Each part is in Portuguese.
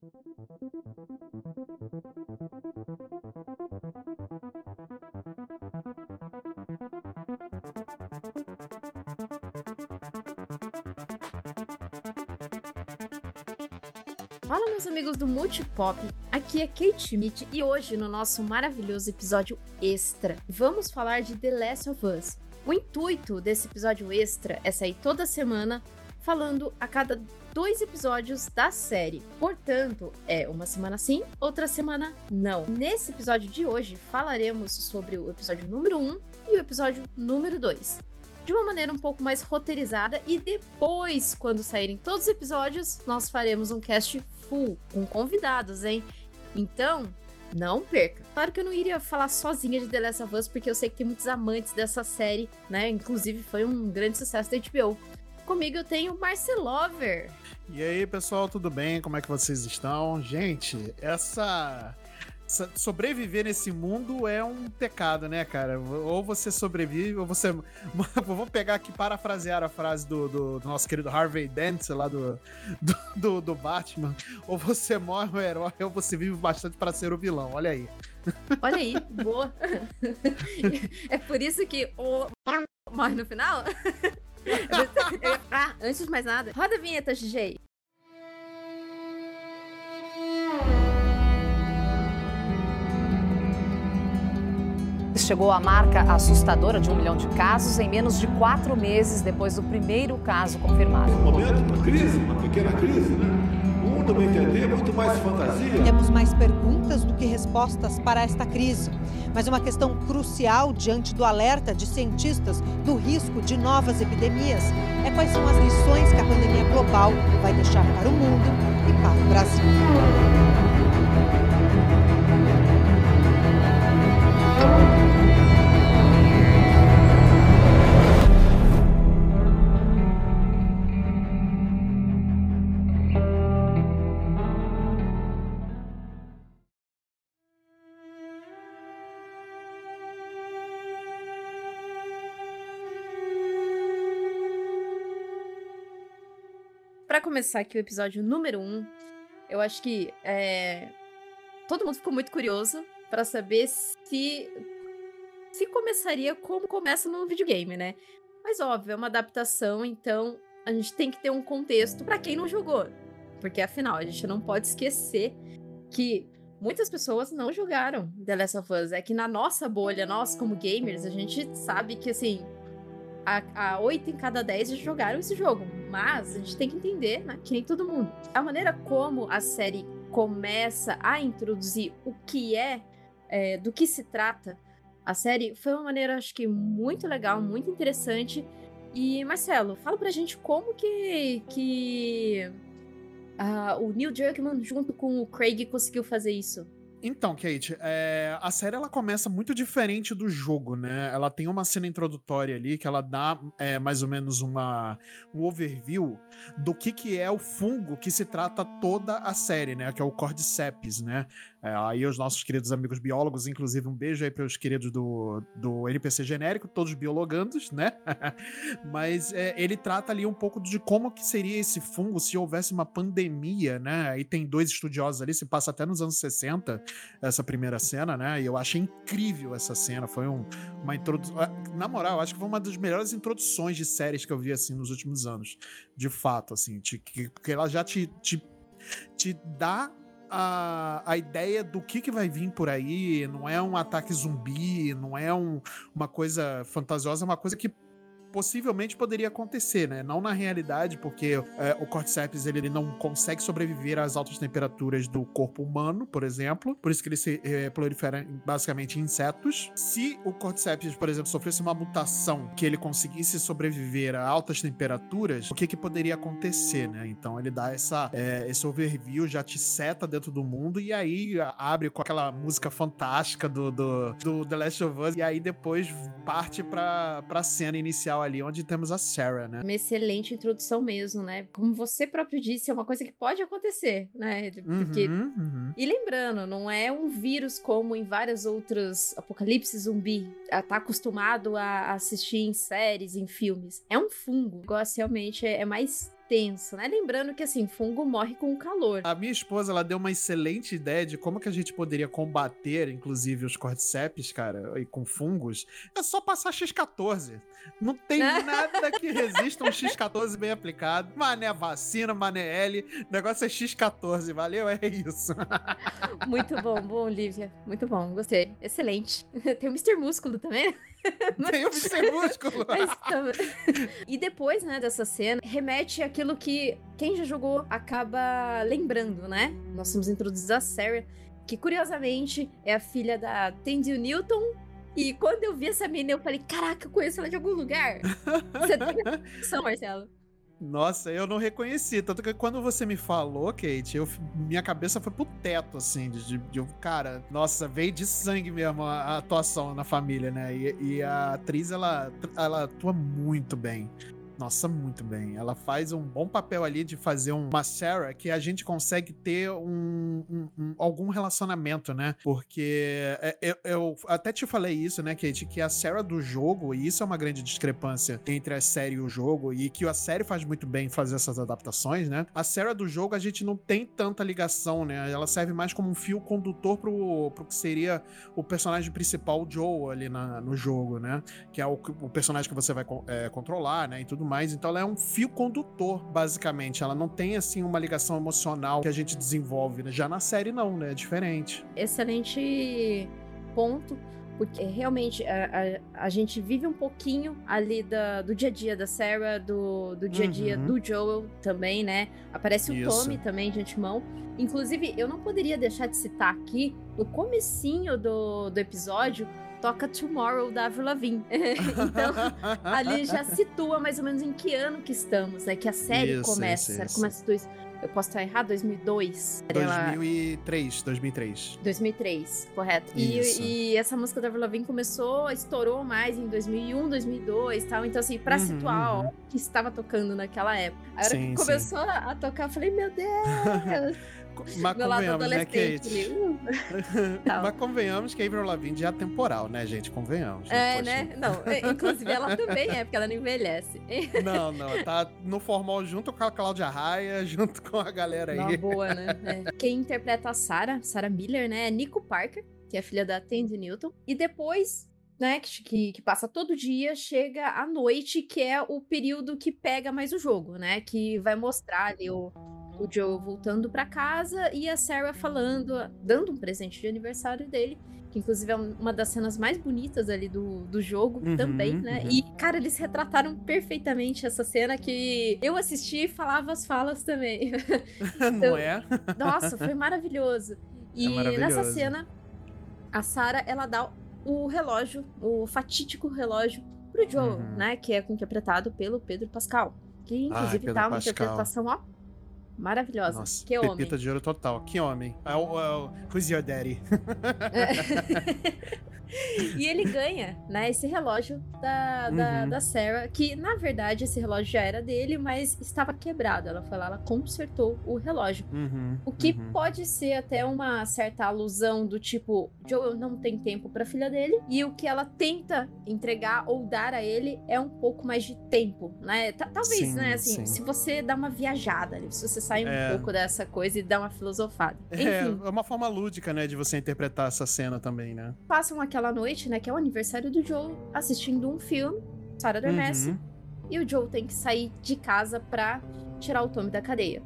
Fala, meus amigos do Multipop. Aqui é Kate Schmidt e hoje, no nosso maravilhoso episódio extra, vamos falar de The Last of Us. O intuito desse episódio extra é sair toda semana falando a cada dois episódios da série. Portanto, é uma semana sim, outra semana não. Nesse episódio de hoje, falaremos sobre o episódio número 1 e o episódio número 2 de uma maneira um pouco mais roteirizada e depois, quando saírem todos os episódios, nós faremos um cast full com convidados, hein? Então, não perca. Claro que eu não iria falar sozinha de The Last of Us, porque eu sei que tem muitos amantes dessa série, né? Inclusive, foi um grande sucesso da HBO. Comigo eu tenho Marcelover. E aí, pessoal, tudo bem? Como é que vocês estão? Gente, essa sobreviver nesse mundo é um pecado, né, cara? Ou você sobrevive, ou você. Vamos pegar aqui, parafrasear a frase do, do, do nosso querido Harvey Dent, lá do, do, do, do Batman. Ou você morre o herói, ou você vive bastante para ser o vilão. Olha aí. Olha aí, boa. É por isso que o morre no final? ah, antes de mais nada, roda a vinheta, DJ. chegou à marca assustadora de um milhão de casos em menos de quatro meses depois do primeiro caso confirmado. Um momento, uma crise, uma pequena crise, né? Mundo não entender, muito mais fantasia. Temos mais perguntas do que respostas para esta crise, mas uma questão crucial diante do alerta de cientistas do risco de novas epidemias é quais são as lições que a pandemia global vai deixar para o mundo e para o Brasil. Para começar aqui o episódio número 1, um, eu acho que é, todo mundo ficou muito curioso para saber se se começaria como começa no videogame, né? Mas óbvio, é uma adaptação, então a gente tem que ter um contexto para quem não jogou. Porque afinal, a gente não pode esquecer que muitas pessoas não jogaram The Last of Us. É que na nossa bolha, nós como gamers, a gente sabe que assim, a, a 8 em cada 10 já jogaram esse jogo. Mas a gente tem que entender, né, que nem todo mundo. A maneira como a série começa a introduzir o que é, é do que se trata a série foi uma maneira, acho que, muito legal, muito interessante. E, Marcelo, fala pra gente como que, que uh, o Neil Druckmann, junto com o Craig, conseguiu fazer isso. Então, Kate, é, a série ela começa muito diferente do jogo, né? Ela tem uma cena introdutória ali que ela dá é, mais ou menos uma, um overview do que, que é o fungo que se trata toda a série, né? Que é o Cordyceps, né? É, aí os nossos queridos amigos biólogos, inclusive um beijo aí para os queridos do, do NPC genérico, todos biologandos, né? Mas é, ele trata ali um pouco de como que seria esse fungo se houvesse uma pandemia, né? Aí tem dois estudiosos ali, se passa até nos anos 60, essa primeira cena, né? E eu achei incrível essa cena, foi um, uma introdução... Na moral, acho que foi uma das melhores introduções de séries que eu vi, assim, nos últimos anos, de fato, assim, de, que, porque ela já te, te, te dá a, a ideia do que, que vai vir por aí, não é um ataque zumbi, não é um, uma coisa fantasiosa, é uma coisa que possivelmente poderia acontecer, né? Não na realidade, porque é, o Cordyceps ele, ele, não consegue sobreviver às altas temperaturas do corpo humano, por exemplo. Por isso que ele se é, prolifera basicamente em insetos. Se o Cordyceps, por exemplo, sofresse uma mutação que ele conseguisse sobreviver a altas temperaturas, o que que poderia acontecer, né? Então ele dá essa, é, esse overview, já te seta dentro do mundo e aí abre com aquela música fantástica do, do, do The Last of Us e aí depois parte pra, pra cena inicial ali, onde temos a Sarah, né? Uma excelente introdução mesmo, né? Como você próprio disse, é uma coisa que pode acontecer, né? Porque... Uhum, uhum. E lembrando, não é um vírus como em várias outras apocalipse zumbi. Tá acostumado a assistir em séries, em filmes. É um fungo. O negócio realmente é, é mais tenso, né? Lembrando que, assim, fungo morre com o calor. A minha esposa, ela deu uma excelente ideia de como que a gente poderia combater, inclusive, os cordyceps, cara, e com fungos. É só passar X14. Não tem nada que resista um X14 bem aplicado. Mané vacina, mané L, o negócio é X14, valeu? É isso. Muito bom, bom, Lívia. Muito bom, gostei. Excelente. Tem o Mr. Músculo também. Tem o Mr. Músculo. Mas, e depois, né, dessa cena, remete àquilo que quem já jogou acaba lembrando, né? Nós somos introduzidos a Sarah, que curiosamente é a filha da Tandy Newton. E quando eu vi essa menina, eu falei: Caraca, eu conheço ela de algum lugar. Você tem noção, Marcelo? Nossa, eu não reconheci. Tanto que quando você me falou, Kate, eu, minha cabeça foi pro teto, assim, de, de, cara, nossa, veio de sangue mesmo a, a atuação na família, né? E, e, a atriz, ela, ela atua muito bem. Nossa, muito bem. Ela faz um bom papel ali de fazer uma Sarah que a gente consegue ter um, um, um algum relacionamento, né? Porque é, eu, eu, até te falei isso, né, Kate, que a Sarah do jogo, e isso é uma grande discrepância entre a série e o jogo, e que a série faz muito bem fazer essas adaptações, né? A Sarah do jogo a gente não tem tanta ligação, né? Ela serve mais como um fio condutor pro, pro que seria o personagem principal, o Joe, ali na, no jogo, né? Que é o, o personagem que você vai é, controlar, né? E tudo mais. Então ela é um fio condutor, basicamente. Ela não tem, assim, uma ligação emocional que a gente desenvolve, né? Já na série, não, né? É diferente. Excelente ponto porque realmente a, a, a, gente vive um pouquinho ali da, do dia a dia da Sarah, do, do dia a dia uhum. do Joel também, né? Aparece o Isso. Tommy também de antemão. Inclusive, eu não poderia deixar de citar aqui, no comecinho do, do episódio, toca Tomorrow da Avril Lavigne. então, ali já situa mais ou menos em que ano que estamos, né? Que a série isso, começa. Isso, a série começa dois. Eu posso estar errado? 2002? 2003, 2003. 2003, correto. E, e, essa música da Avril Lavigne começou, estourou mais em 2001, 2002 tal. Então, assim, pra uhum, situar uhum. o que estava tocando naquela época. A hora sim, que começou sim. a tocar, eu falei, meu Deus! Mas convenhamos, né, Kate? Uh. Mas convenhamos que a Avril Lavigne é temporal, né, gente? Convenhamos. Né? É, né? Não, é, inclusive ela também é, porque ela não envelhece. Não, não, tá no formal junto com a Cláudia Raia, junto com a galera aí. Uma boa, né? É. Quem interpreta a Sarah, Sarah Miller, né, é Nico Parker, que é filha da Tandy Newton. E depois né, que, que, passa todo dia, chega à noite, que é o período que pega mais o jogo, né? Que vai mostrar ali o, o Joe voltando para casa e a Sarah falando, dando um presente de aniversário dele, que inclusive é uma das cenas mais bonitas ali do, do jogo uhum, também, né? Uhum. E, cara, eles retrataram perfeitamente essa cena que eu assisti e falava as falas também. então, Não é? Nossa, foi maravilhoso. E é maravilhoso. nessa cena, a Sarah, ela dá o relógio, o fatídico relógio pro Joe, uhum. né? Que é interpretado pelo Pedro Pascal. Que inclusive Ai, tá uma Pascal. interpretação, ó, Maravilhosa. Nossa, que pepita homem. de ouro total. Que homem. É é Who's Your Daddy? e ele ganha, né, esse relógio da, da, uhum. da Sarah, que na verdade esse relógio já era dele, mas estava quebrado. Ela foi lá, ela consertou o relógio. Uhum. O que uhum. pode ser até uma certa alusão do tipo, Joel não tem tempo para filha dele, e o que ela tenta entregar ou dar a ele é um pouco mais de tempo, né? Talvez, sim, né, assim, sim. se você dá uma viajada, se você sai um é. pouco dessa coisa e dá uma filosofada. É, Enfim. É, é uma forma lúdica, né, de você interpretar essa cena também, né? Passam aquela aquela noite, né, que é o aniversário do Joe, assistindo um filme, Sarah adormece, uhum. e o Joe tem que sair de casa pra tirar o Tommy da cadeia.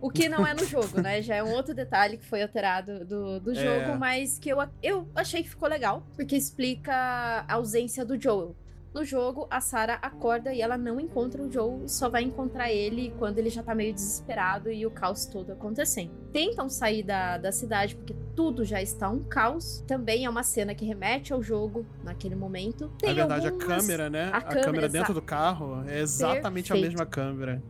o que não é no jogo, né? Já é um outro detalhe que foi alterado do, do jogo, é. mas que eu, eu achei que ficou legal, porque explica a ausência do Joel. No jogo, a Sarah acorda e ela não encontra o Joe, só vai encontrar ele quando ele já tá meio desesperado e o caos todo acontecendo. Tentam sair da, da cidade porque tudo já está um caos. Também é uma cena que remete ao jogo naquele momento. Tem Na verdade, algumas... a câmera, né? A, a câmera, câmera dentro do carro é exatamente Perfeito. a mesma câmera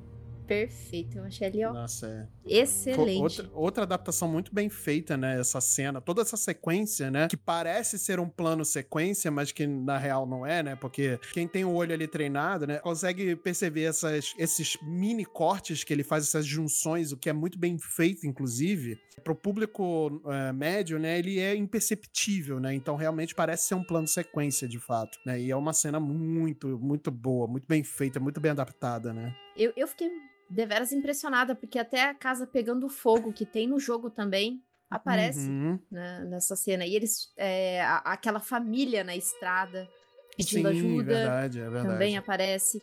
perfeito. Eu achei ali, ó. Nossa, é. Excelente. Outra, outra, adaptação muito bem feita, né? Essa cena, toda essa sequência, né? Que parece ser um plano sequência, mas que na real não é, né? Porque quem tem o olho ali treinado, né? Consegue perceber essas, esses mini cortes que ele faz, essas junções, o que é muito bem feito, inclusive. Pro público é, médio, né? Ele é imperceptível, né? Então realmente parece ser um plano sequência, de fato. Né? E é uma cena muito, muito boa, muito bem feita, muito bem adaptada, né? Eu, eu fiquei deveras impressionada, porque até a casa pegando fogo que tem no jogo também aparece Uhum. né, nessa cena. E eles, é, a- aquela família na estrada pedindo Sim, ajuda verdade, é verdade. também aparece.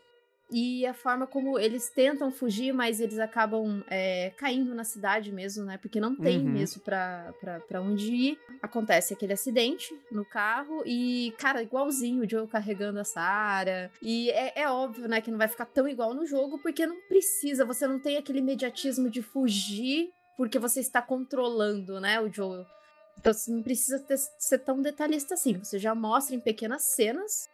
E a forma como eles tentam fugir, mas eles acabam é, caindo na cidade mesmo, né? Porque não tem Uhum. mesmo pra, pra, pra onde ir. Acontece aquele acidente no carro e, cara, igualzinho o Joe carregando a Sarah. E é, é óbvio, né, que não vai ficar tão igual no jogo, porque não precisa, você não tem aquele imediatismo de fugir porque você está controlando, né, o Joel. Então você não precisa ter- ser tão detalhista assim. Você já mostra em pequenas cenas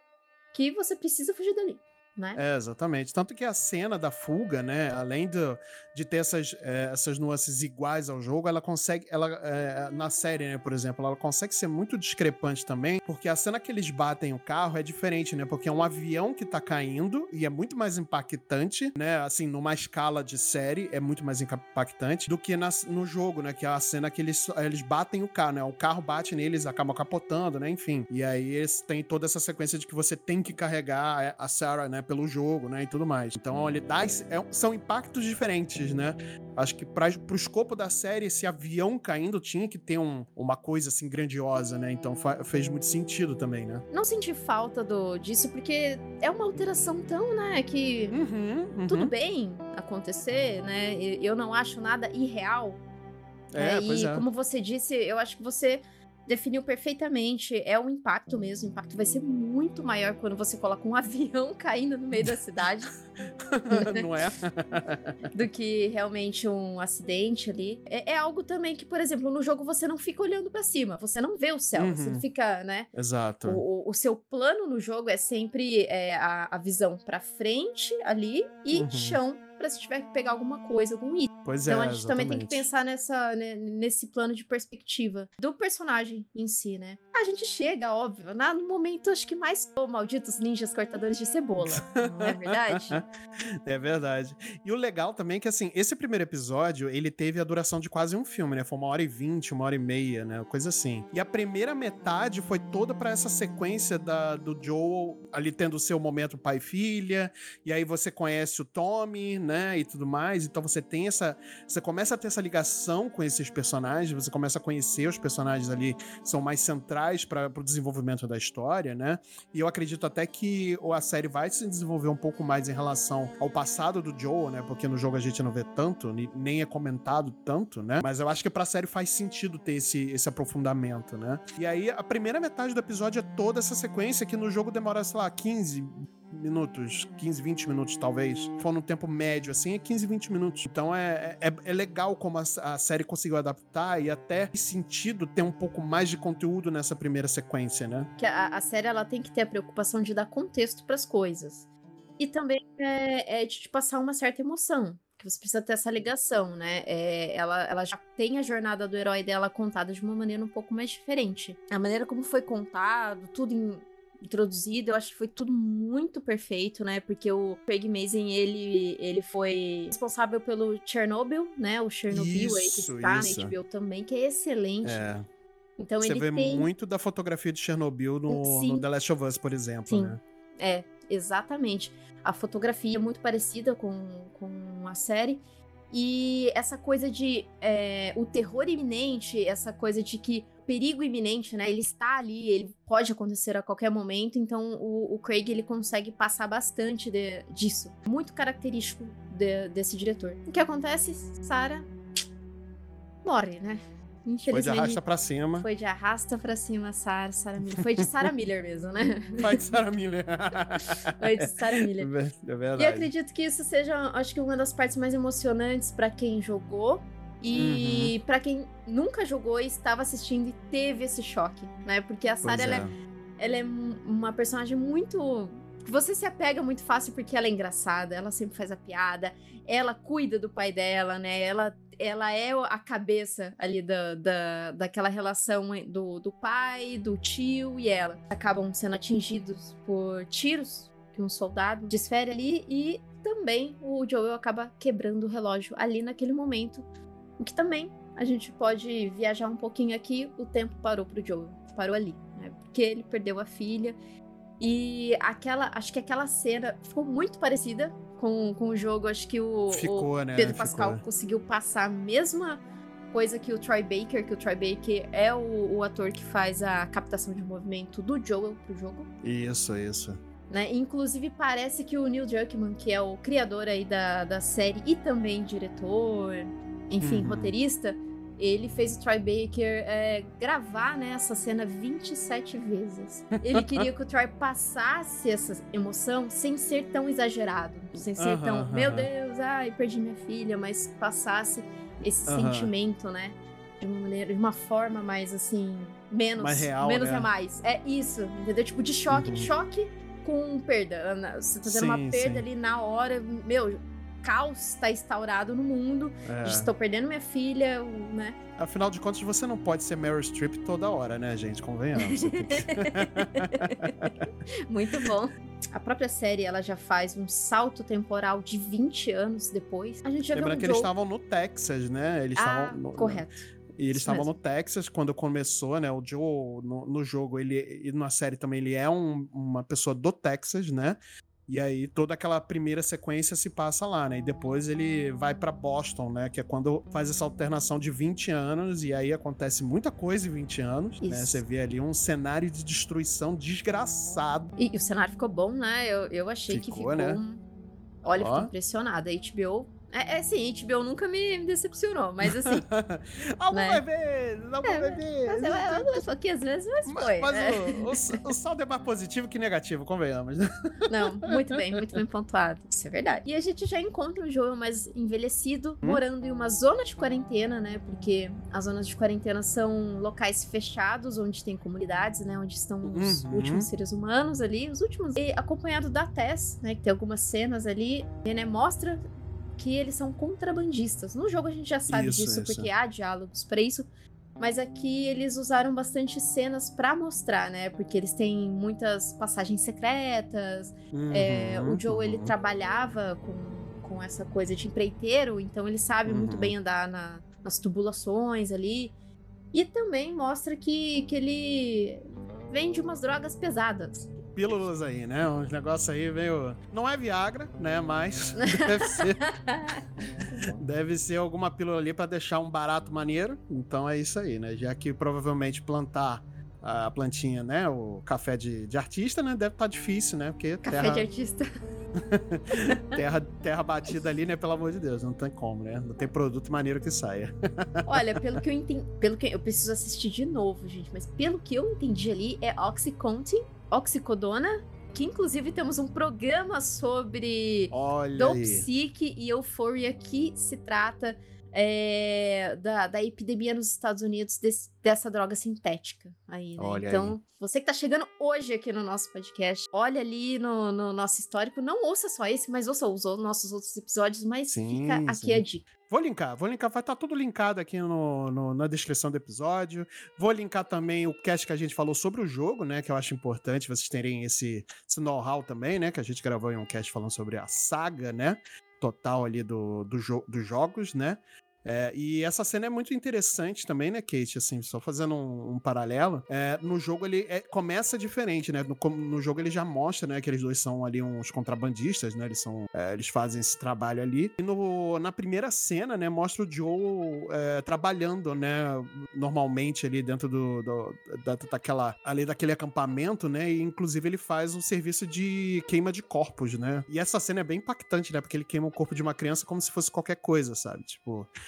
que você precisa fugir dali, né? É, exatamente. Tanto que a cena da fuga, né, além do, de ter essas, é, essas nuances iguais ao jogo, ela consegue, ela, é, na série, né, por exemplo, ela consegue ser muito discrepante também, porque a cena que eles batem o carro é diferente, né, porque é um avião que tá caindo e é muito mais impactante, né, assim, numa escala de série, é muito mais impactante do que na- no jogo, né, que é a cena que eles, eles batem o carro, né, o carro bate neles, acaba capotando, né, enfim. E aí eles têm toda essa sequência de que você tem que carregar a Sarah, né, pelo jogo, né, e tudo mais. Então, ele dá, é são impactos diferentes, né. Acho que pra, pro escopo da série, esse avião caindo tinha que ter um- uma coisa, assim, grandiosa, né, então fez muito sentido também, né. Não senti falta do, disso, porque é uma alteração tão, né, que Uhum, uhum. tudo bem acontecer, né? Eu não acho nada irreal. É, né? e é. como você disse, eu acho que você definiu perfeitamente. É o impacto mesmo. O impacto vai ser muito maior quando você coloca um avião caindo no meio da cidade Não é? do que realmente um acidente ali. É, é algo também que, por exemplo, no jogo você não fica olhando pra cima, você não vê o céu, você Uhum. fica, né? Exato. O, o- seu plano no jogo é sempre é, a, a visão pra frente ali e Uhum. chão pra se tiver que pegar alguma coisa, algum item. Pois Então é, a gente também tem que exatamente. pensar nessa, né, nesse plano de perspectiva do personagem em si, né? A gente chega, óbvio, na, no momento acho que mais oh, malditos ninjas cortadores de cebola, não é verdade? É verdade. E o legal também é que, assim, esse primeiro episódio, ele teve a duração de quase um filme, né? Foi uma hora e vinte, uma hora e meia, né? Coisa assim. E a primeira metade foi toda pra essa sequência da, do Joel ali tendo o seu momento pai e filha, e aí você conhece o Tommy, né? E tudo mais. Então você tem essa. Você começa a ter essa ligação com esses personagens, você começa a conhecer os personagens ali são mais centrais para o desenvolvimento da história, né? E eu acredito até que a série vai se desenvolver um pouco mais em relação ao passado do Joel, né? Porque no jogo a gente não vê tanto, nem é comentado tanto, né? Mas eu acho que pra série faz sentido ter esse, esse aprofundamento, né? E aí a primeira metade do episódio é toda essa sequência que no jogo demora, sei lá, 15 minutos, 15, 20 minutos talvez. For no tempo médio, assim, é 15, 20 minutos. Então é, é, é legal como a, a série conseguiu adaptar e até sentido ter um pouco mais de conteúdo nessa primeira sequência, né? Que a, a série ela tem que ter a preocupação de dar contexto pras coisas. E também é, é de te passar uma certa emoção. Que você precisa ter essa ligação, né? É, ela, ela já tem a jornada do herói dela contada de uma maneira um pouco mais diferente. A maneira como foi contado, tudo em- introduzido, eu acho que foi tudo muito perfeito, né? Porque o Craig Mazin, ele, ele foi responsável pelo Chernobyl, né? O Chernobyl aí que Isso, está isso. na HBO também, que é excelente. É. Então Você ele vê tem... muito da fotografia de Chernobyl no, no The Last of Us, por exemplo, Sim. né? É, exatamente. A fotografia é muito parecida com, com a série. E essa coisa de é, o terror iminente, essa coisa de que perigo iminente, né? Ele está ali, ele pode acontecer a qualquer momento. Então o, o Craig ele consegue passar bastante de- disso. Muito característico de- desse diretor. O que acontece? Sarah morre, né? Foi de arrasta pra cima. Foi de arrasta pra cima, Sarah, Sarah Miller. Foi de Sarah Miller mesmo, né? Vai de Sarah Miller. Foi de Sarah Miller. É E verdade. acredito que isso seja, acho que uma das partes mais emocionantes pra quem jogou e Uhum. pra quem nunca jogou e estava assistindo e teve esse choque, né? Porque a Sarah ela, é, é. ela é um- uma personagem muito você se apega muito fácil porque ela é engraçada, ela sempre faz a piada, ela cuida do pai dela, né? Ela ela é a cabeça ali da, da, daquela relação do, do pai, do tio e ela. Acabam sendo atingidos por tiros que um soldado desfere ali e também o Joel acaba quebrando o relógio ali naquele momento. O que também a gente pode viajar um pouquinho aqui, o tempo parou pro Joel, parou ali, né? Porque ele perdeu a filha e aquela, acho que aquela cena ficou muito parecida com com, o jogo. Acho que o, Ficou, o né? Pedro Ficou. Pascal conseguiu passar a mesma coisa que o Troy Baker, que o Troy Baker é o, o ator que faz a captação de movimento do Joel pro jogo. Isso, isso. Né? Inclusive, parece que o Neil Druckmann, que é o criador aí da, da série e também diretor, enfim, Uhum. roteirista, ele fez o Troy Baker é, gravar né, essa cena 27 vezes. Ele queria que o Troy passasse essa emoção sem ser tão exagerado, sem ser Aham, tão, meu aham. Deus, ai, perdi minha filha, mas passasse esse Aham. sentimento, né? De uma maneira, de uma forma mais assim, menos, Mais real, menos né? é mais. É isso, entendeu? Tipo de choque, Uhum. choque com perda. Você tá tendo uma Sim, perda sim. ali na hora, meu, caos tá instaurado no mundo. É. Estou perdendo minha filha, né? Afinal de contas, você não pode ser Meryl Streep toda hora, né, gente? Convenhamos. Muito bom. A própria série, ela já faz um salto temporal de 20 anos depois. A gente já Lembrando viu que um eles estavam no Texas, né? Eles Ah, estavam no- correto. E eles estavam no Texas quando começou, né? O Joe, no, no jogo, ele e na série também, ele é um- uma pessoa do Texas, né? E aí toda aquela primeira sequência se passa lá, né? E depois ele vai pra Boston, né? Que é quando faz essa alternação de 20 anos, e aí acontece muita coisa em 20 anos, né? Isso. Você vê ali um cenário de destruição desgraçado. E, e o cenário ficou bom, né? Eu, eu achei que Ficou, ficou. né? um- Olha, Ó. fiquei impressionada. A HBO. É, é sim, HBO nunca me, me decepcionou, mas assim. Algum Né? vai ver, algum É, ver. mas eu, aqui às vezes, mas Mas, foi. mas né? o, o, o saldo é mais positivo que negativo, convenhamos. Não, muito bem, muito bem pontuado. Isso é verdade. E a gente já encontra o Joel mais envelhecido, Hum? morando em uma zona de quarentena, né? Porque as zonas de quarentena são locais fechados, onde tem comunidades, né? Onde estão os Uhum. últimos seres humanos ali, os últimos. E acompanhado da Tess, né? Que tem algumas cenas ali, e, né? Mostra que eles são contrabandistas. No jogo a gente já sabe Isso, disso, isso. porque há diálogos pra isso. Mas aqui eles usaram bastante cenas pra mostrar, né? Porque eles têm muitas passagens secretas, é, Uhum, o Joe, ele uhum. trabalhava com, com essa coisa de empreiteiro, então ele sabe muito Uhum. bem andar na- nas tubulações ali. E também mostra que, que ele vende umas drogas pesadas. Pílulas aí, né? Uns negócios aí meio. Não é Viagra, né? Mas deve ser, deve ser alguma pílula ali pra deixar um barato maneiro. Então é isso aí, né? Já que provavelmente plantar a plantinha, né? O café de, de artista, né? Deve estar difícil, né? Porque Café terra, de artista. terra, terra batida ali, né? Pelo amor de Deus, não tem como, né? Não tem produto maneiro que saia. Olha, pelo que eu entendi. Pelo que eu preciso assistir de novo, gente, mas pelo que eu entendi ali é Oxycontin, oxicodona, que inclusive temos um programa sobre Olha do aí. Psique e Euphoria que se trata é, da, da epidemia nos Estados Unidos desse- dessa droga sintética aí, né? Olha então, você que tá chegando hoje aqui no nosso podcast, olha ali no, no nosso histórico, não ouça só esse, mas ouça os nossos outros episódios, mas Sim, fica aqui sim. a dica. Vou linkar, vou linkar, vai estar tudo linkado aqui no, no- na descrição do episódio. Vou linkar também o cast que a gente falou sobre o jogo, né? Que eu acho importante vocês terem esse, esse know-how também, né? Que a gente gravou em um cast falando sobre a saga, né? Total ali do, do jo dos jogos, né? É, e essa cena é muito interessante também, né, Kate? Assim, só fazendo um, um paralelo. É, no jogo ele é- começa diferente, né? No, no jogo ele já mostra, né, que eles dois são ali uns contrabandistas, né? Eles são, é, eles fazem esse trabalho ali. E no, na primeira cena, né, mostra o Joe é, trabalhando, né, normalmente ali dentro do, do- da, daquela, ali daquele acampamento, né? E inclusive ele faz um serviço de queima de corpos, né? E essa cena é bem impactante, né? Porque ele queima o corpo de uma criança como se fosse qualquer coisa, sabe? Tipo,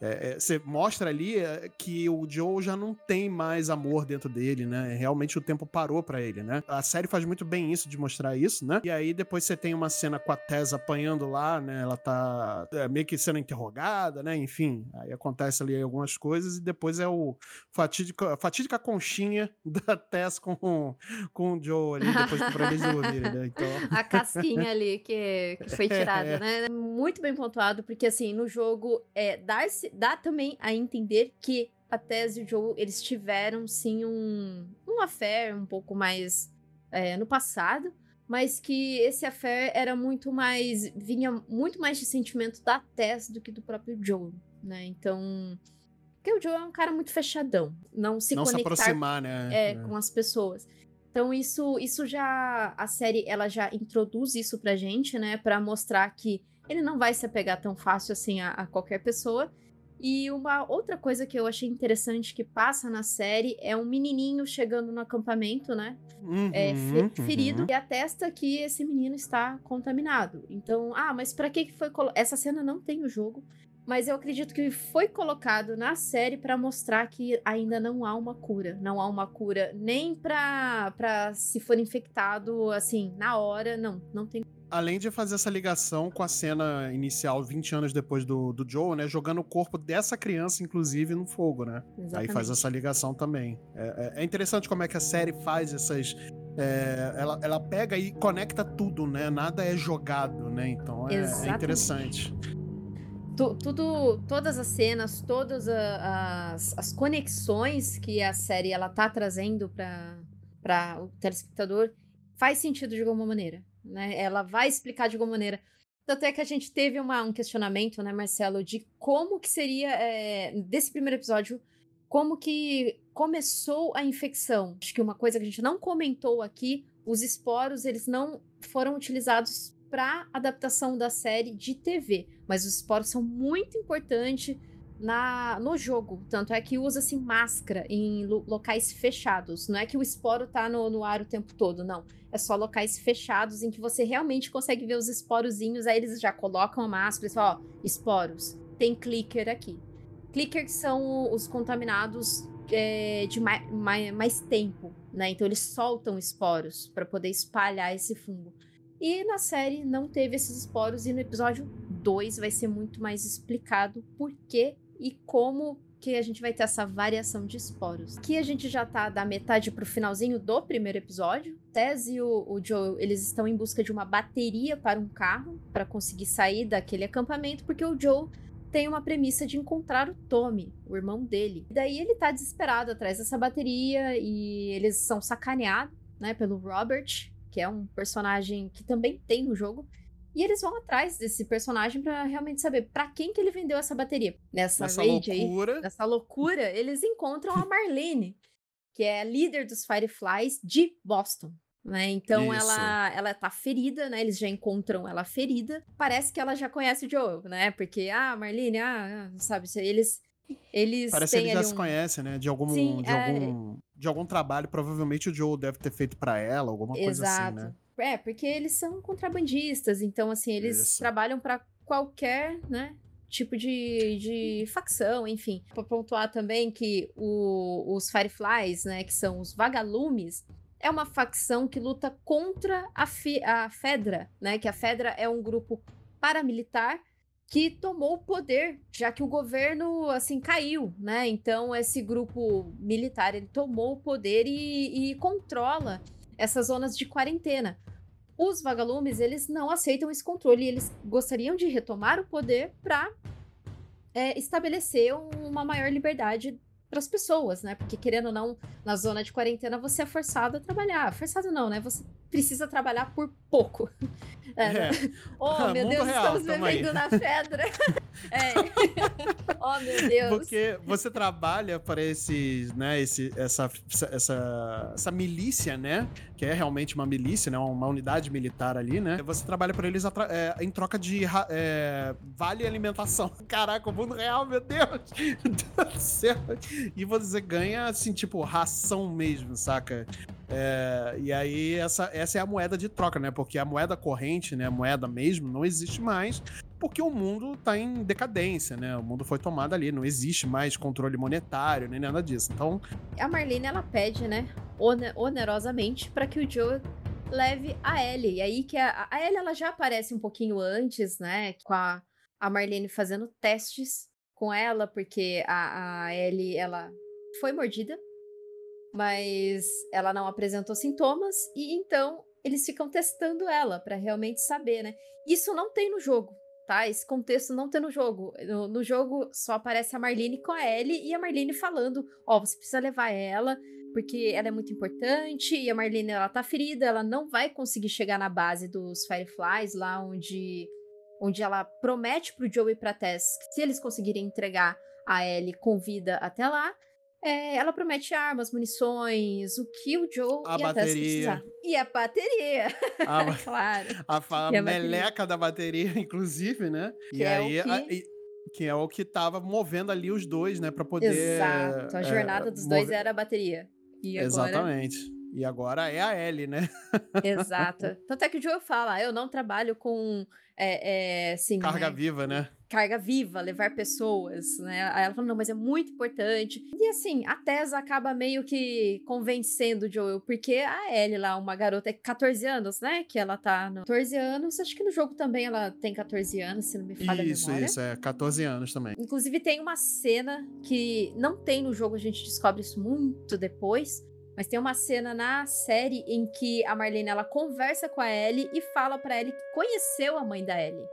é, é, você mostra ali é, que o Joe já não tem mais amor dentro dele, né? Realmente o tempo parou pra ele, né? A série faz muito bem isso, de mostrar isso, né? E aí depois você tem uma cena com a Tess apanhando lá, né? Ela tá é, meio que sendo interrogada, né? Enfim, aí acontece ali algumas coisas e depois é o fatídico, a fatídica conchinha da Tess com, com o Joe ali, depois pra eles dormirem, né? Então... A casquinha ali que, que foi tirada, né? Muito bem pontuado, porque assim, no jogo é, dá, dá também a entender que a Tess e o Joe, eles tiveram sim um, um affair um pouco mais é, no passado, mas que esse affair era muito mais. vinha muito mais de sentimento da Tess do que do próprio Joe, né? Então. Porque o Joe é um cara muito fechadão. Não se não se conectar aproximar, né? é, com as pessoas. Então isso, isso já a série ela já introduz isso pra gente, né, para mostrar que ele não vai se apegar tão fácil assim a, a, qualquer pessoa. E uma outra coisa que eu achei interessante que passa na série é um menininho chegando no acampamento, né? Uhum, é, fe ferido uhum. e atesta que esse menino está contaminado. Então, ah, mas para que que foi essa cena não tem o jogo? Mas eu acredito que foi colocado na série para mostrar que ainda não há uma cura. Não há uma cura nem pra, pra se for infectado, assim, na hora, não, não tem. Além de fazer essa ligação com a cena inicial, 20 anos depois do, do Joe, né? Jogando o corpo dessa criança, inclusive, no fogo, né? Exatamente. Aí faz essa ligação também. É, é, é interessante como é que a série faz essas. É, ela, ela pega e conecta tudo, né? Nada é jogado, né? Então é, é interessante tu, tudo, todas as cenas, todas a, as, as conexões que a série ela tá trazendo para o telespectador faz sentido de alguma maneira, né? Ela vai explicar de alguma maneira. Tanto é que a gente teve uma, um questionamento, né, Marcelo, de como que seria, é, desse primeiro episódio, como que começou a infecção. Acho que uma coisa que a gente não comentou aqui, os esporos, eles não foram utilizados para adaptação da série de TV, mas os esporos são muito importantes na no jogo, tanto é que usa-se máscara em lo, locais fechados. Não é que o esporo tá no, no ar o tempo todo, não. É só locais fechados em que você realmente consegue ver os esporozinhos, aí eles já colocam a máscara e falam, ó, esporos, tem clicker aqui. Clicker são os contaminados é, de mais, mais, mais tempo, né? Então eles soltam esporos para poder espalhar esse fungo. E na série não teve esses esporos, e no episódio 2 vai ser muito mais explicado por que e como que a gente vai ter essa variação de esporos. Aqui a gente já tá da metade pro finalzinho do primeiro episódio. Tess e o, o Joe, eles estão em busca de uma bateria para um carro para conseguir sair daquele acampamento, porque o Joe tem uma premissa de encontrar o Tommy, o irmão dele. E daí ele tá desesperado atrás dessa bateria e eles são sacaneados, né, pelo Robert, que é um personagem que também tem no jogo. E eles vão atrás desse personagem para realmente saber para quem que ele vendeu essa bateria. Nessa, nessa raid loucura. aí, nessa loucura, eles encontram a Marlene, que é a líder dos Fireflies de Boston. Né? Então Isso. ela ela tá ferida, né? Eles já encontram ela ferida. Parece que ela já conhece o Joel, né? Porque ah, Marlene, ah, ah sabe, eles eles Parece que eles já um... se conhecem, né? De algum, Sim, de, é... algum, de algum trabalho. Provavelmente o Joe deve ter feito para ela, alguma Exato. coisa assim, né? É, porque eles são contrabandistas, então, assim, eles Isso. trabalham para qualquer, né? Tipo de, de facção, enfim. Pra pontuar também que o, os Fireflies, né? Que são os vagalumes, é uma facção que luta contra a, Fi, a Fedra, né? Que a Fedra é um grupo paramilitar que tomou o poder, já que o governo assim caiu, né? Então esse grupo militar ele tomou o poder e, e controla essas zonas de quarentena. Os vagalumes eles não aceitam esse controle, eles gostariam de retomar o poder para é, estabelecer uma maior liberdade para as pessoas, né? Porque querendo ou não, na zona de quarentena você é forçado a trabalhar. Forçado não, né? Você precisa trabalhar por pouco. É, né? Oh, meu Deus, real, estamos vivendo na pedra. É. Oh, meu Deus. Porque você trabalha para esses, né, esse, essa, essa, essa milícia, né, que é realmente uma milícia, né, uma unidade militar ali, né, você trabalha para eles é, em troca de é, vale alimentação. Caraca, o mundo real, meu Deus! Meu Deus do céu! E você ganha, assim, tipo, ração mesmo, saca? É, e aí, essa, essa é a moeda de troca, né? Porque a moeda corrente, né? A moeda mesmo, não existe mais, porque o mundo tá em decadência, né? O mundo foi tomado ali, não existe mais controle monetário, nem nada disso. Então, A Marlene, ela pede, né, one- onerosamente, para que o Joe leve a Ellie. E aí que a, a Ellie, ela já aparece um pouquinho antes, né, com a, a Marlene fazendo testes com ela, porque a, a Ellie, ela foi mordida, mas ela não apresentou sintomas, e então eles ficam testando ela para realmente saber, né. Isso não tem no jogo, tá? Esse contexto não tem no jogo. No, no jogo só aparece a Marlene com a Ellie e a Marlene falando: Ó, você precisa levar ela, porque ela é muito importante. E a Marlene, ela tá ferida, ela não vai conseguir chegar na base dos Fireflies, lá onde, onde ela promete pro Joe e pra Tess que se eles conseguirem entregar a Ellie com vida até lá. É, ela promete armas, munições, o que o Joe A e a Tess bateria. precisar. E a bateria, A, claro. a, fa- E a meleca da bateria, inclusive, né? Que e é o aí. que- a- e- que é o que tava movendo ali os dois, né? Pra poder. Exato. A é, jornada dos dois mover- era a bateria. E agora... Exatamente. E agora é a Ellie, né? Exato. Tanto é que o Joe fala, eu não trabalho com, é, é, assim, Carga né, viva, né? carga viva, levar pessoas, né? Aí ela fala, não, mas é muito importante. E assim, a Tessa acaba meio que convencendo o Joel, porque a Ellie lá, uma garota, é 14 anos, né? Que ela tá no 14 anos, acho que no jogo também ela tem 14 anos, se não me falha Isso, a memória. isso, é 14 anos também. Inclusive tem uma cena que não tem no jogo, a gente descobre isso muito depois, mas tem uma cena na série em que a Marlene ela conversa com a Ellie e fala pra Ellie que conheceu a mãe da Ellie.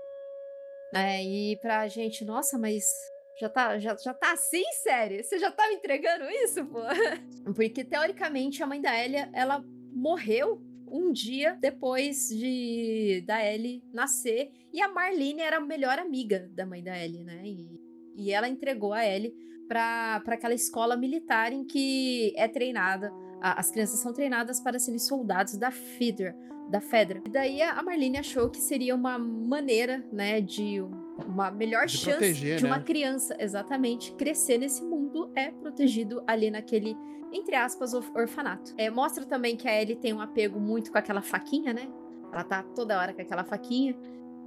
É, e pra gente, nossa, mas já tá, já, já tá assim, sério? Você já tá me entregando isso, pô? Porque teoricamente a mãe da Ellie, ela morreu um dia depois de da Ellie nascer e a Marlene era a melhor amiga da mãe da Ellie, né? E, e ela entregou a Ellie pra aquela escola militar em que é treinada, a- as crianças são treinadas para serem soldados da Fedra, da Fedra. E daí a Marlene achou que seria uma maneira, né, de uma melhor De chance proteger, de uma né? criança, exatamente, crescer nesse mundo é protegido ali naquele entre aspas, orf- orfanato. É, mostra também que a Ellie tem um apego muito com aquela faquinha, né? Ela tá toda hora com aquela faquinha.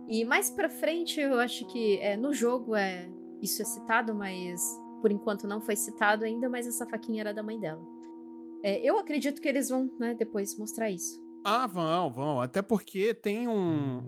E mais pra frente, eu acho que é, no jogo é isso é citado, mas por enquanto não foi citado ainda, mas essa faquinha era da mãe dela. É, eu acredito que eles vão, né, depois mostrar isso. Ah, vão, vão. Até porque tem um-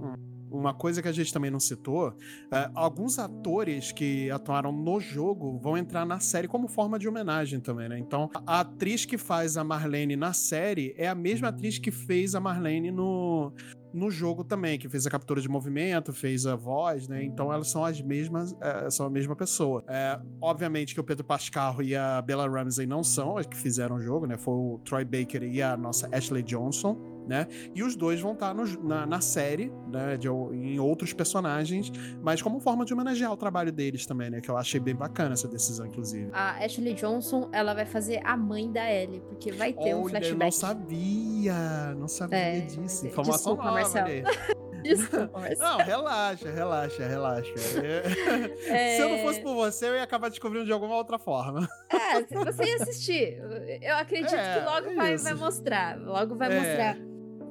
um- uma coisa que a gente também não citou. é, alguns atores que atuaram no jogo vão entrar na série como forma de homenagem também, né? Então, a atriz que faz a Marlene na série é a mesma atriz que fez a Marlene no, no jogo também, que fez a captura de movimento, fez a voz, né? Então, elas são as mesmas, é, são a mesma pessoa. É, obviamente que o Pedro Pascal e a Bella Ramsey não são as que fizeram o jogo, né? Foi o Troy Baker e a nossa Ashley Johnson né? E os dois vão estar na, na série, né? De, em outros personagens, mas como forma de homenagear o trabalho deles também, né? Que eu achei bem bacana essa decisão, inclusive. A Ashley Johnson, ela vai fazer a mãe da Ellie, porque vai ter um Olha, eu flashback. não sabia, não sabia É, disso. é- Informação desculpa, nova, Marcelo. Desculpa, Marcelo. Não, relaxa, relaxa, relaxa. É- É, Se eu não fosse por você, eu ia acabar descobrindo de alguma outra forma. É, se você ia assistir. Eu acredito É, que logo vai, vai mostrar. Logo vai É, mostrar.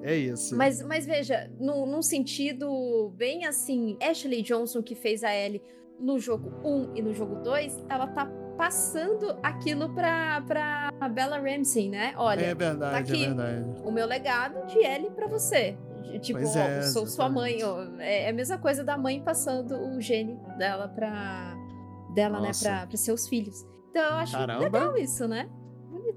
É isso. Mas, mas veja, num, num sentido bem assim, Ashley Johnson, que fez a Ellie no jogo 1 e no jogo 2, ela tá passando aquilo pra, pra Bella Ramsey, né? Olha, é verdade, tá aqui. é verdade. o meu legado de Ellie pra você. Tipo, Pois é, sou sua mãe. É é a mesma coisa da mãe passando o gene dela pra. dela, Nossa. né, pra, pra seus filhos. Então eu acho Caramba. legal isso, né?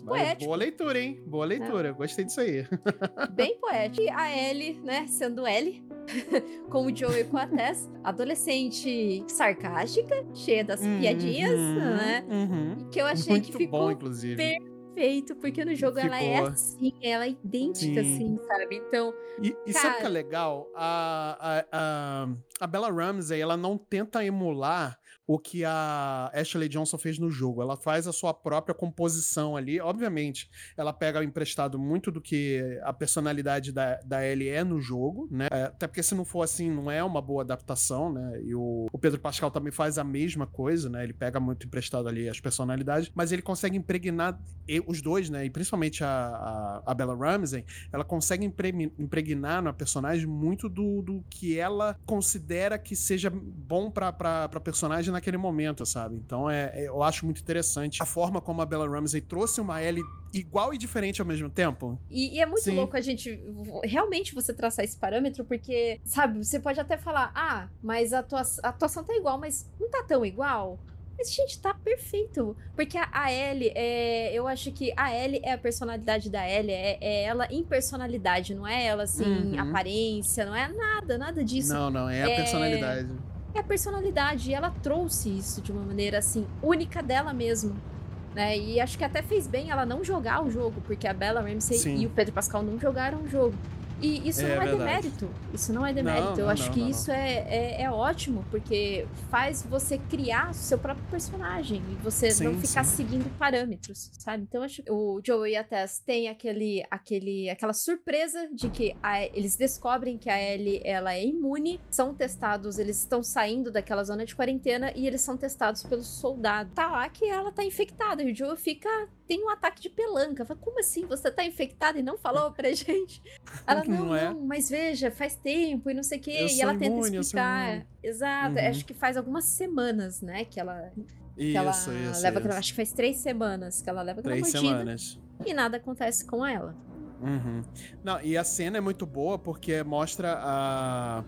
Mas poético. Boa leitura, hein? Boa leitura. Gostei disso aí. bem poético. E a Ellie, né, sendo Ellie, com o Joey e com a Tess, adolescente sarcástica, cheia das piadinhas, Uhum, né? uhum. Que eu achei Muito que ficou bom, inclusive. perfeito, porque no jogo ela é assim, ela é idêntica, Sim. assim, sabe? Então, E, e sabe o que é Cara. legal? A, a, a, a Bella Ramsey, ela não tenta emular o que a Ashley Johnson fez no jogo. Ela faz a sua própria composição ali. Obviamente, ela pega emprestado muito do que a personalidade da, da Ellie é no jogo, né? É, até porque se não for assim, não é uma boa adaptação, né? E o, o Pedro Pascal também faz a mesma coisa, né? Ele pega muito emprestado ali as personalidades, mas ele consegue impregnar os dois, né? E principalmente a, a, a Bella Ramsey, ela consegue impre- impregnar na personagem muito do, do que ela considera que seja bom pra personagem naquele momento, sabe? Então é, é- eu acho muito interessante a forma como a Bella Ramsey trouxe uma Ellie igual e diferente ao mesmo tempo. E, e é muito Sim. louco a gente realmente você traçar esse parâmetro, porque, sabe, você pode até falar, ah, mas a atuação, a atuação tá igual, mas não tá tão igual. Mas, gente, tá perfeito. Porque a, a Ellie, é, eu acho que a Ellie é a personalidade da Ellie, é, é ela em personalidade, não é ela, assim, Uhum. aparência, não é nada, nada disso. Não, não, é a É- personalidade. É a personalidade, e ela trouxe isso de uma maneira, assim, única dela mesmo. Né? E acho que até fez bem ela não jogar o jogo, porque a Bella Ramsey Sim. e o Pedro Pascal não jogaram o jogo. E isso É não é verdade. demérito. Isso não é demérito. Não, Eu não, acho não, que não, isso é, é, é ótimo, porque faz você criar seu próprio personagem e você não Sim, ficar sim. seguindo parâmetros, sabe? Então acho que o Joey e a Tess têm aquele, aquele, aquela surpresa de que a- eles descobrem que a Ellie ela é imune, são testados, eles estão saindo daquela zona de quarentena e eles são testados pelo soldado. Tá lá que ela tá infectada e o Joey fica tem um ataque de pelanca. Fala, como assim? Você tá infectada e não falou pra gente? Ela, não, Não não, é? mas veja, faz tempo e não sei o quê. Eu e ela tenta imune, sou explicar. Exato. Uhum. Acho que faz algumas semanas, né? Que ela, que Isso, ela isso. leva isso. Acho que faz três semanas que ela leva aquela Três mordida semanas. e nada acontece com ela. Uhum. Não, e a cena é muito boa porque mostra a.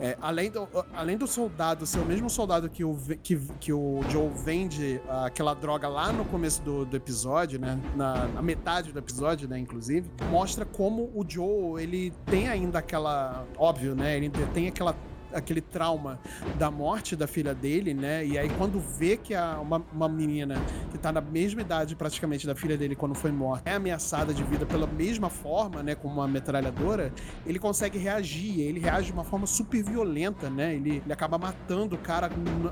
é, além, do, além do soldado ser o mesmo soldado que o, que, que o Joe vende aquela droga lá no começo do, do episódio, né? Na, na metade do episódio, né? Inclusive, mostra como o Joe ele tem ainda aquela. Óbvio, né? Ele tem aquela aquele trauma da morte da filha dele, né? E aí quando vê que a, uma, uma menina que tá na mesma idade praticamente da filha dele quando foi morta é ameaçada de vida pela mesma forma, né? Com uma metralhadora, ele consegue reagir. Ele reage de uma forma super violenta, né? Ele, ele acaba matando o cara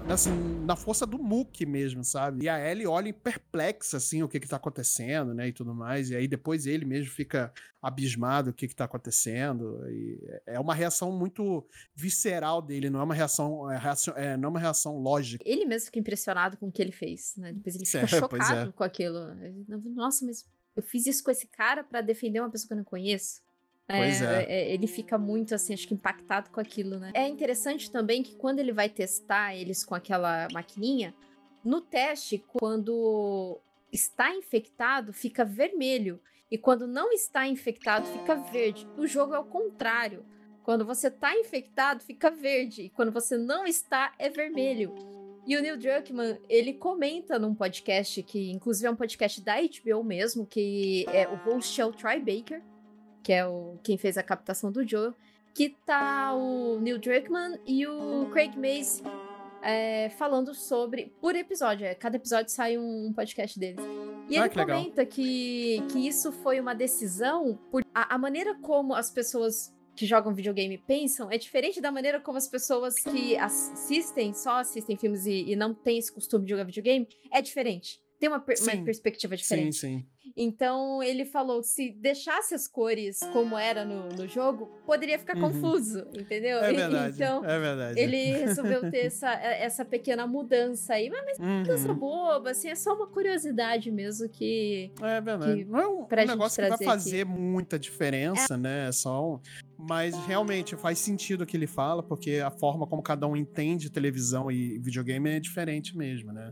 assim, na força do muque mesmo, sabe? E a Ellie olha perplexa, assim, o que que tá acontecendo, né? E tudo mais. E aí depois ele mesmo fica abismado o que que tá acontecendo. E é uma reação muito visceral dele, não é uma reação, é, reação- é, não é uma reação lógica. Ele mesmo fica impressionado com o que ele fez, né? Depois ele fica É, é. chocado com aquilo. Nossa, mas eu fiz isso com esse cara pra defender uma pessoa que eu não conheço. Pois é. Ele fica muito, assim, acho que impactado com aquilo, né? É interessante também que quando ele vai testar eles com aquela maquininha, no teste, quando está infectado, fica vermelho. E quando não está infectado, fica verde. No jogo é o contrário. Quando você tá infectado, fica verde. E quando você não está, é vermelho. E o Neil Druckmann, ele comenta num podcast, que inclusive é um podcast da HBO mesmo, que é o host é o Troy Baker, que é o quem fez a captação do Joe, que tá o Neil Druckmann e o Craig Mace é, falando sobre, por episódio, é, cada episódio sai um, um podcast deles. E Ah, ele que legal. comenta que, que isso foi uma decisão por a, a maneira como as pessoas que jogam videogame pensam é diferente da maneira como as pessoas que assistem, só assistem filmes e, e não têm esse costume de jogar videogame, é diferente. Tem uma, per- uma Sim. perspectiva Sim, diferente. sim. Então ele falou que se deixasse as cores como era no, no jogo, poderia ficar Uhum. confuso, entendeu? É verdade. Então é verdade. ele resolveu ter essa, essa pequena mudança aí. Mas Uhum. mudança boba, assim, é só uma curiosidade mesmo que. É verdade. que- Não é um, um negócio que vai fazer muita diferença, né? É só um... Mas realmente faz sentido o que ele fala, porque a forma como cada um entende televisão e videogame é diferente mesmo, né?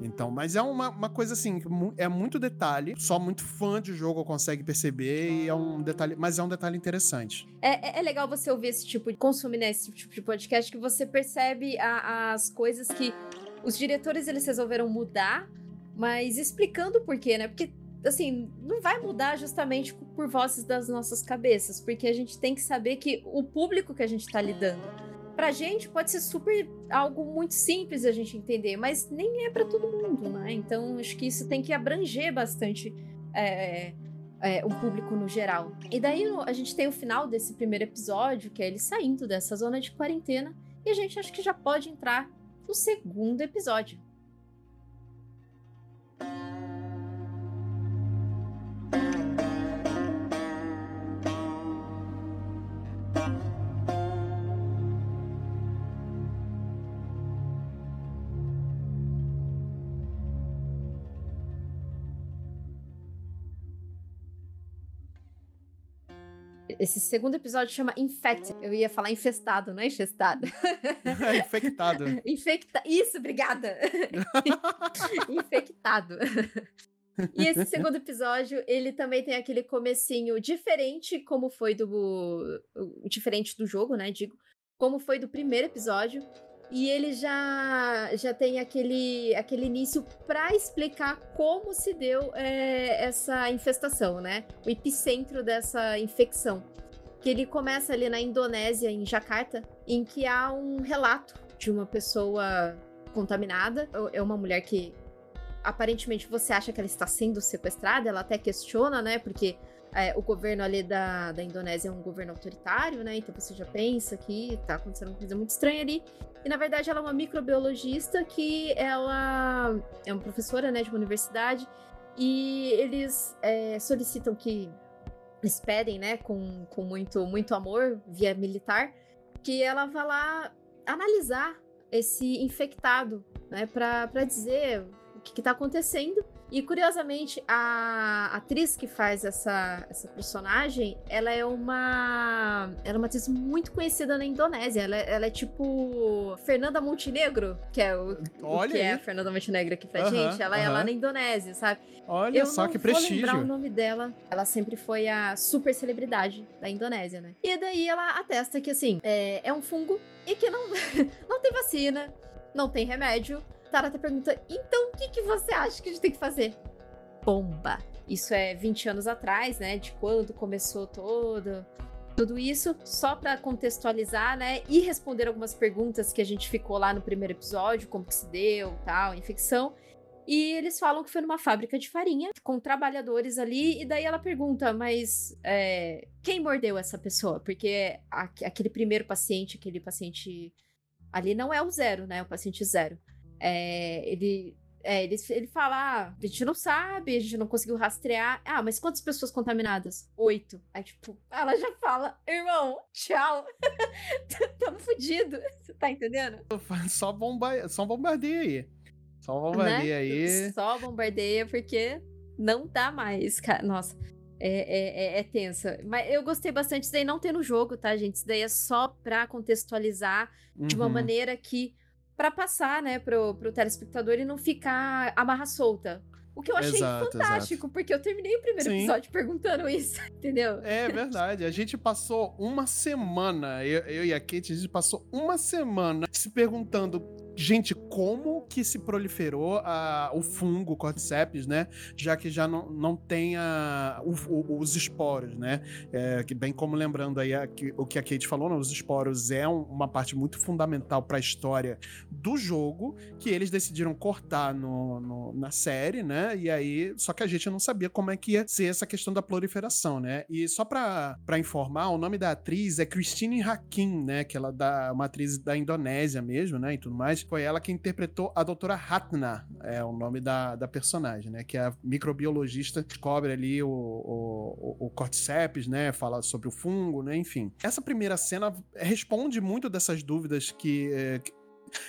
Então, mas é uma, uma coisa assim, é muito detalhe, só muito fã de jogo consegue perceber, e é um detalhe, mas é um detalhe interessante. É, é- é legal você ouvir esse tipo de. consumir né, esse tipo de podcast que você percebe a- as coisas que os diretores eles resolveram mudar, mas explicando o porquê, né? Porque. Assim, não vai mudar justamente por vozes das nossas cabeças, porque a gente tem que saber que o público que a gente tá lidando. Pra gente pode ser super algo muito simples a gente entender, mas nem é pra todo mundo, né? Então acho que isso tem que abranger bastante é, é, o público no geral. E daí a gente tem o final desse primeiro episódio, que é ele saindo dessa zona de quarentena, e a gente acho que já pode entrar no segundo episódio. Esse segundo episódio chama Infected. Eu ia falar infestado, não é infestado. É infectado. Infecta... Isso, obrigada! Infectado. E esse segundo episódio, ele também tem aquele comecinho diferente, como foi do... Diferente do jogo, né, digo. Como foi do primeiro episódio. E ele já, já tem aquele, aquele início pra explicar como se deu é, essa infestação, né? O epicentro dessa infecção. Que ele começa ali na Indonésia, em Jakarta, em que há um relato de uma pessoa contaminada. É uma mulher que aparentemente você acha que ela está sendo sequestrada, ela até questiona, né? Porque é, o governo ali da, da Indonésia é um governo autoritário, né? Então você já pensa que tá acontecendo uma coisa muito estranha ali. E na verdade ela é uma microbiologista que ela é uma professora, né, de uma universidade. E eles é, solicitam que eles pedem, né, com, com muito, muito amor, via militar, que ela vá lá analisar esse infectado, né, para dizer o que, está acontecendo. E curiosamente, a atriz que faz essa, essa personagem, ela é uma. Ela é uma atriz muito conhecida na Indonésia. Ela, ela é tipo Fernanda Montenegro, que é o, Olha o que aí. é a Fernanda Montenegro aqui pra Aham, gente. Ela é lá na Indonésia, sabe? Olha Eu só não que vou lembrar o prestígio. nome dela. Ela sempre foi a super celebridade da Indonésia, né? E daí ela atesta que, assim, é, é um fungo e que não, não tem vacina, não tem remédio. Tarata pergunta, então o que, que você acha que a gente tem que fazer? Bomba. Isso é 20 anos atrás, né? De quando começou todo... Tudo isso só pra contextualizar, né? E responder algumas perguntas que a gente ficou lá no primeiro episódio, como que se deu, tal, infecção. E eles falam que foi numa fábrica de farinha, com trabalhadores ali, e daí ela pergunta, mas é, quem mordeu essa pessoa? Porque aquele primeiro paciente, aquele paciente ali não é o zero, né? O paciente zero. É, ele, é, ele, ele fala, ah, a gente não sabe, a gente não conseguiu rastrear. Ah, mas quantas pessoas contaminadas? Oito. Aí, tipo, ela já fala, irmão, tchau. Tamo fudido. Você tá entendendo? Só, bomba... Só bombardeia aí. Só bombardeia aí. Né? Só bombardeia porque não dá mais, cara. Nossa, é, é, é, é tensa. Mas eu gostei bastante. Isso daí não tem no jogo, tá, gente? Isso daí é só pra contextualizar de uma Uhum. maneira que. Pra passar, né, pro, pro telespectador e não ficar amarra solta. O que eu achei Exato, fantástico, porque eu terminei o primeiro Sim. episódio perguntando isso, entendeu? É verdade. A gente passou uma semana, eu, eu e a Kate, a gente passou uma semana se perguntando, gente, como que se proliferou a- o fungo Cordyceps, né? Já que já não, não tem a- o- o- os esporos, né? É, que bem como lembrando aí a- que- o que a Kate falou, né? os esporos é um- uma parte muito fundamental para a história do jogo, que eles decidiram cortar no- no- na série, né? E aí, só que a gente não sabia como é que ia ser essa questão da proliferação, né? E só pra informar, o nome da atriz é Christine Hakim, né? Que ela é uma atriz da Indonésia mesmo, né? E tudo mais. Foi ela que interpretou a doutora Ratna, é o nome da, da personagem, né? Que é a microbiologista, descobre ali o, o, o, o né? Fala sobre o fungo, né? Enfim. Essa primeira cena responde muito dessas dúvidas que, é, que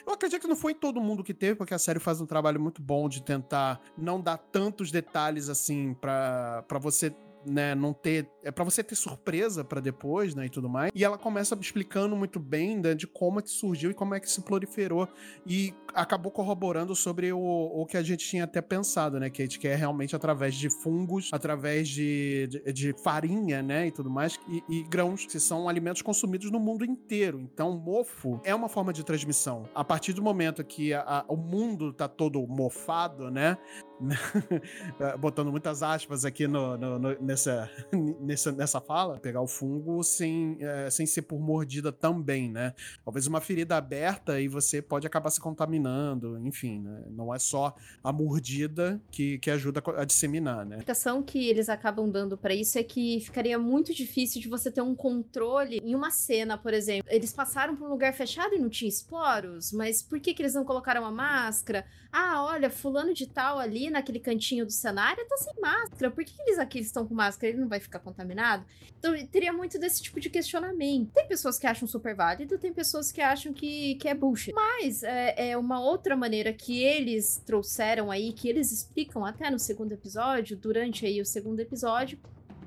eu acredito que não foi todo mundo que teve, porque a série faz um trabalho muito bom de tentar não dar tantos detalhes assim pra você né, não ter, é para você ter surpresa pra depois, né, e tudo mais. E ela começa explicando muito bem né, de como é que surgiu e como é que se proliferou e acabou corroborando sobre o, o que a gente tinha até pensado, né, que é realmente através de fungos, através de, de, de farinha, né, e tudo mais, e, e grãos, que são alimentos consumidos no mundo inteiro. Então, mofo é uma forma de transmissão. A partir do momento que a- a- o mundo tá todo mofado, né, botando muitas aspas aqui no, no- no- nessa, nessa, nessa fala, pegar o fungo sem, é, sem ser por mordida também, né? Talvez uma ferida aberta e você pode acabar se contaminando, enfim, né? Não é só a mordida que, que ajuda a disseminar, né? A explicação que eles acabam dando pra isso é que ficaria muito difícil de você ter um controle em uma cena, por exemplo. Eles passaram por um lugar fechado e não tinha esporos, mas por que, que eles não colocaram a máscara? Ah, olha, fulano de tal ali naquele cantinho do cenário tá sem máscara. Por que, eles aqui estão com máscara? Ele não vai ficar contaminado? Então teria muito desse tipo de questionamento. Tem pessoas que acham super válido, tem pessoas que acham que, que é bullshit. Mas é, é uma outra maneira que eles trouxeram aí, que eles explicam até no segundo episódio, durante aí o segundo episódio,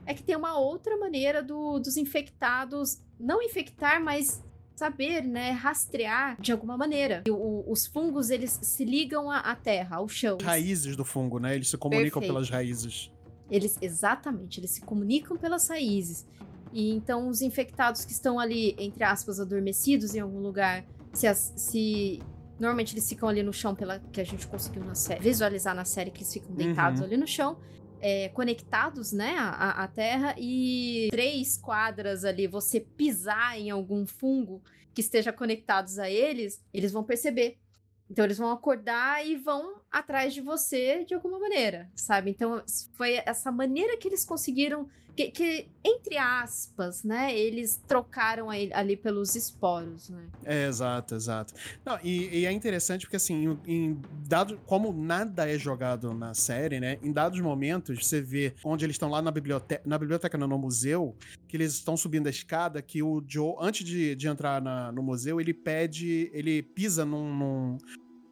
é que tem uma outra maneira do- dos infectados não infectar, mas saber, né, rastrear de alguma maneira. E o- os fungos, eles se ligam à, à terra, ao chão. Raízes do fungo, né? Eles se comunicam Perfeito. pelas raízes. Eles, exatamente, eles se comunicam pelas raízes. E então os infectados que estão ali, entre aspas, adormecidos em algum lugar, se, as- se normalmente eles ficam ali no chão pela que a gente conseguiu na série, visualizar na série que eles ficam deitados Uhum. ali no chão, é, conectados, né, à, à- terra e três quadras ali, você pisar em algum fungo que esteja conectados a eles, eles vão perceber. Então eles vão acordar e vão atrás de você de alguma maneira, sabe? Então, foi essa maneira que eles conseguiram. Que, que entre aspas, né? Eles trocaram ali, ali pelos esporos, né? É, exato, exato. Não, e, e, é interessante porque, assim, em dado, como nada é jogado na série, né? Em dados momentos, você vê onde eles estão lá na biblioteca, na biblioteca, não, no museu, que eles estão subindo a escada, que o Joe, antes de, de entrar na, no museu, ele pede, ele pisa num, num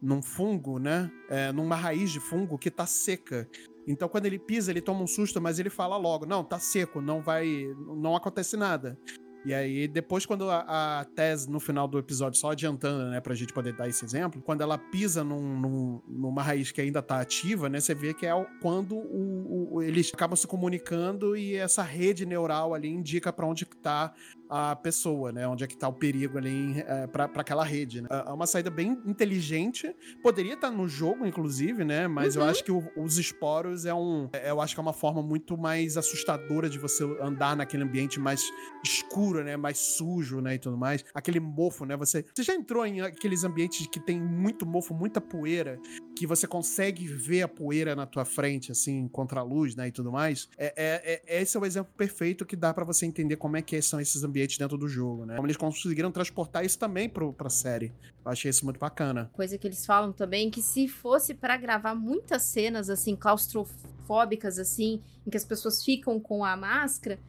num fungo, né? É, numa raiz de fungo que tá seca. Então, quando ele pisa, ele toma um susto, mas ele fala logo: não, tá seco, não vai. não acontece nada. E aí, depois, quando a, a Tess, no final do episódio, só adiantando, né, pra gente poder dar esse exemplo, quando ela pisa num, num, numa raiz que ainda tá ativa, né, você vê que é quando o, o, eles acabam se comunicando e essa rede neural ali indica para onde tá a pessoa, né? Onde é que tá o perigo ali é, para aquela rede, né? É uma saída bem inteligente. Poderia estar tá no jogo, inclusive, né? Mas uhum. eu acho que o, os esporos é um. É, eu acho que é uma forma muito mais assustadora de você andar naquele ambiente mais escuro, né? Mais sujo, né? E tudo mais. Aquele mofo, né? Você, você já entrou em aqueles ambientes que tem muito mofo, muita poeira, que você consegue ver a poeira na tua frente, assim, contra a luz, né? E tudo mais. É, é, é esse é o exemplo perfeito que dá para você entender como é que são esses ambientes dentro do jogo, né? Como eles conseguiram transportar isso também pro, pra série. Eu achei isso muito bacana. Coisa que eles falam também, que se fosse para gravar muitas cenas, assim, claustrofóbicas, assim, em que as pessoas ficam com a máscara,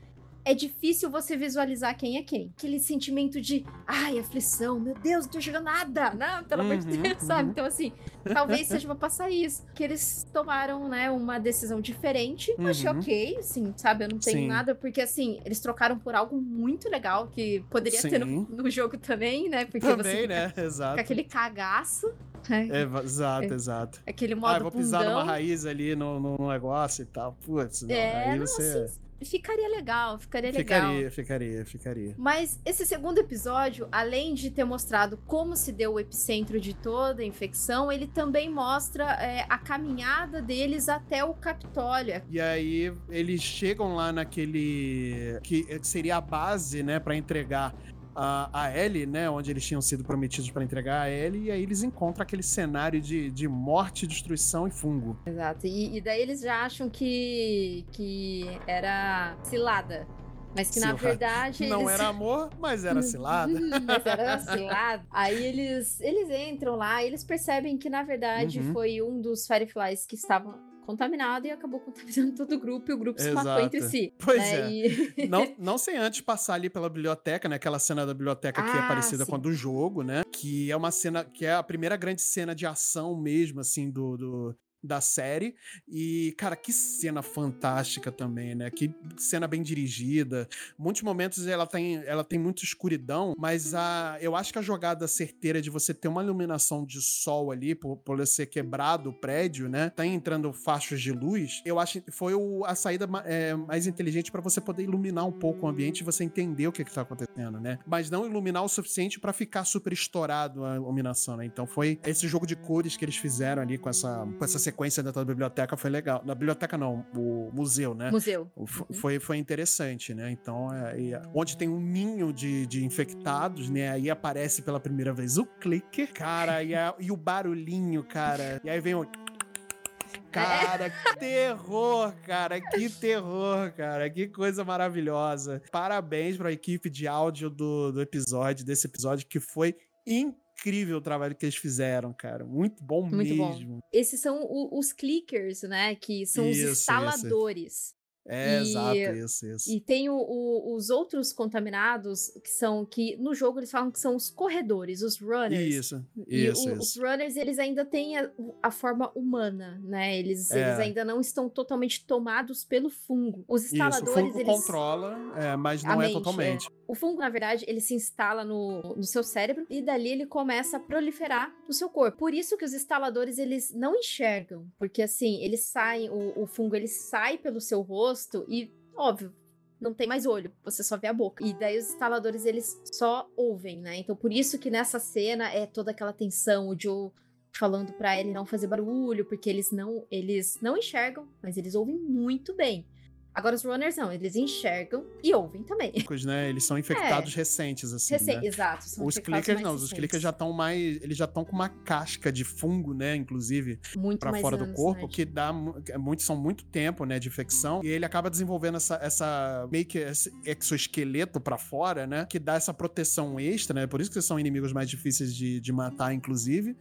é difícil você visualizar quem é quem. Aquele sentimento de, ai, aflição, meu Deus, não tô jogando nada, não, pelo amor de uhum, Deus, sabe? Uhum. Então, assim, talvez seja pra passar isso. Que eles tomaram, né, uma decisão diferente. Uhum. Achei ok, assim, sabe? Eu não tenho Sim. nada, porque, assim, eles trocaram por algo muito legal que poderia Sim. ter no, no, jogo também, né? Porque também, você né? Exato. Aquele cagaço. Né? É, exato, é, exato. Aquele modo Ah, vou pisar numa raiz ali no, no negócio e tal. Putz, não, é, não, você... Assim, Ficaria legal, ficaria legal. Ficaria, ficaria, ficaria. Mas esse segundo episódio, além de ter mostrado como se deu o epicentro de toda a infecção, ele também mostra é, a caminhada deles até o Capitólio. E aí eles chegam lá naquele que seria a base, né, para entregar a, a Ellie, né? Onde eles tinham sido prometidos para entregar a Ellie, e aí eles encontram aquele cenário de, de morte, destruição e fungo. Exato. E, e daí eles já acham que, que era cilada. Mas que na verdade. Não eles... era amor, mas era cilada. mas era cilada. Aí eles, eles entram lá e eles percebem que, na verdade, uhum. foi um dos Fireflies que estavam contaminado e acabou contaminando todo o grupo e o grupo Exato. se matou entre si. Pois né? é. E... não, não sem antes passar ali pela biblioteca, né? Aquela cena da biblioteca ah, que é ah, parecida sim. com a do jogo, né? Que é uma cena que é a primeira grande cena de ação mesmo, assim, do, do da série. E, cara, que cena fantástica também, né? Que cena bem dirigida. Muitos momentos ela tem, ela tem muita escuridão, mas a, eu acho que a jogada certeira de você ter uma iluminação de sol ali, por, por ser quebrado o prédio, né? Tá entrando faixas de luz, eu acho que foi o, a saída é, mais inteligente para você poder iluminar um pouco o ambiente e você entender o que, que tá acontecendo, né? Mas não iluminar o suficiente para ficar super estourado a iluminação, né? Então foi esse jogo de cores que eles fizeram ali com essa, com essa sequência dentro da biblioteca foi legal. Na biblioteca não, o museu, né? Museu. Uhum. Foi, foi interessante, né? Então, é, onde tem um ninho de, de infectados, né? Aí aparece pela primeira vez o clicker, cara, e, a, e o barulhinho, cara. E aí vem o. Cara, que terror, cara. Que terror, cara. Que coisa maravilhosa. Parabéns para a equipe de áudio do, do episódio, desse episódio, que foi incrível incrível o trabalho que eles fizeram, cara. Muito bom Muito mesmo. Bom. Esses são o, os clickers, né? Que são isso, os instaladores. Isso. É, e, exato, isso, isso. E tem o, o, os outros contaminados, que são que no jogo eles falam que são os corredores, os runners. Isso, isso, e o, Os runners, eles ainda têm a, a forma humana, né? Eles, é. eles ainda não estão totalmente tomados pelo fungo. Os instaladores, isso, o fungo eles... controla, é, mas não é mente, totalmente. O fungo, na verdade, ele se instala no, no seu cérebro e dali ele começa a proliferar no seu corpo. Por isso que os instaladores, eles não enxergam, porque assim, eles saem, o, o fungo, ele sai pelo seu rosto rosto e, óbvio, não tem mais olho, você só vê a boca. E daí os instaladores, eles só ouvem, né? Então por isso que nessa cena é toda aquela tensão, o Joe falando para ele não fazer barulho, porque eles não, eles não enxergam, mas eles ouvem muito bem. Agora os runners não, eles enxergam e ouvem também. né? Eles são infectados recentes, assim. Recém, né? Exato. são Os clickers não, os recentes. clickers já estão mais. Eles já estão com uma casca de fungo, né? Inclusive, mais fora do anos, corpo, né, que dá é muito, são muito tempo, né, de infecção. E ele acaba desenvolvendo essa, essa meio que esse exoesqueleto pra fora, né? Que dá essa proteção extra, né? Por isso que são inimigos mais difíceis de, de matar, inclusive.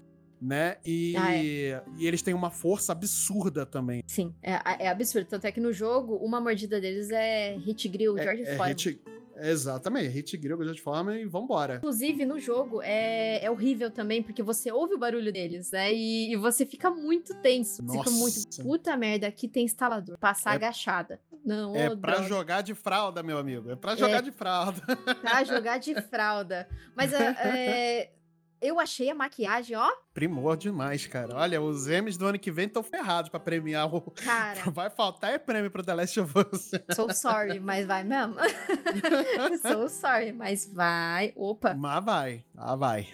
Né? E, Ah, e eles têm uma força absurda também. Sim, é, é absurdo. Tanto é que no jogo, uma mordida deles é hit grill, George é, é Foreman. hit, exatamente, hit grego de forma e vambora. Inclusive, no jogo, é, é horrível também, porque você ouve o barulho deles, né? E, e você fica muito tenso. Fica Nossa. muito. Puta merda, aqui tem instalador. Passar É- agachada. Não, É pra droga. jogar de fralda, meu amigo. É pra jogar de fralda. Pra jogar de fralda. Mas é, é, eu achei a maquiagem, ó, Primor demais, cara. Olha, os M's do ano que vem estão ferrados pra premiar o. cara. Vai faltar é prêmio pro The Last of Us. So sorry, mas vai mesmo. so sorry, mas vai. Opa. Mas vai. Ah, vai.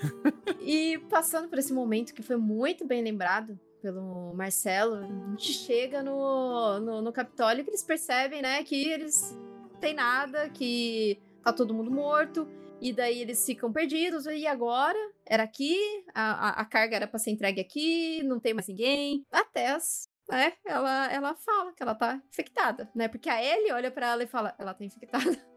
E passando por esse momento que foi muito bem lembrado pelo Marcelo, a gente chega no, no, no Capitólio que eles percebem, né, que eles não tem nada, que tá todo mundo morto, e daí eles ficam perdidos, e agora? Era aqui, a, a, carga era pra ser entregue aqui, não tem mais ninguém. A Tess, né, ela, ela fala que ela tá infectada, né, porque a Ellie olha pra ela e fala, ela tá infectada.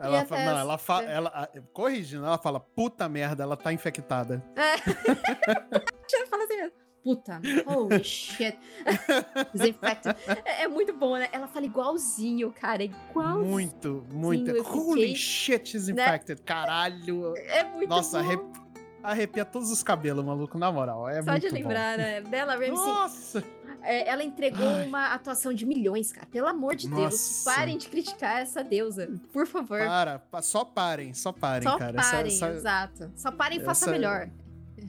Ela fala, não, ela fala. é. Ela, corrigindo, ela fala, puta merda, ela tá infectada. Ela fala assim mesmo. Puta, holy shit. Desinfected. É, é muito bom, né? Ela fala igualzinho, cara. Igualzinho. Muito, muito. Holy shit, né? infected. Caralho. É muito Nossa, bom. Arrepia todos os cabelos, maluco, na moral. É Só de lembrar, né? Bella Ramsey, Nossa! é, ela entregou Ai. uma atuação de milhões, cara. Pelo amor de Deus. Nossa. Parem de criticar essa deusa. Por favor. Para, pa- só parem, só parem, Só cara. Essa- parem, essa- exato. Só parem e faça essa- melhor.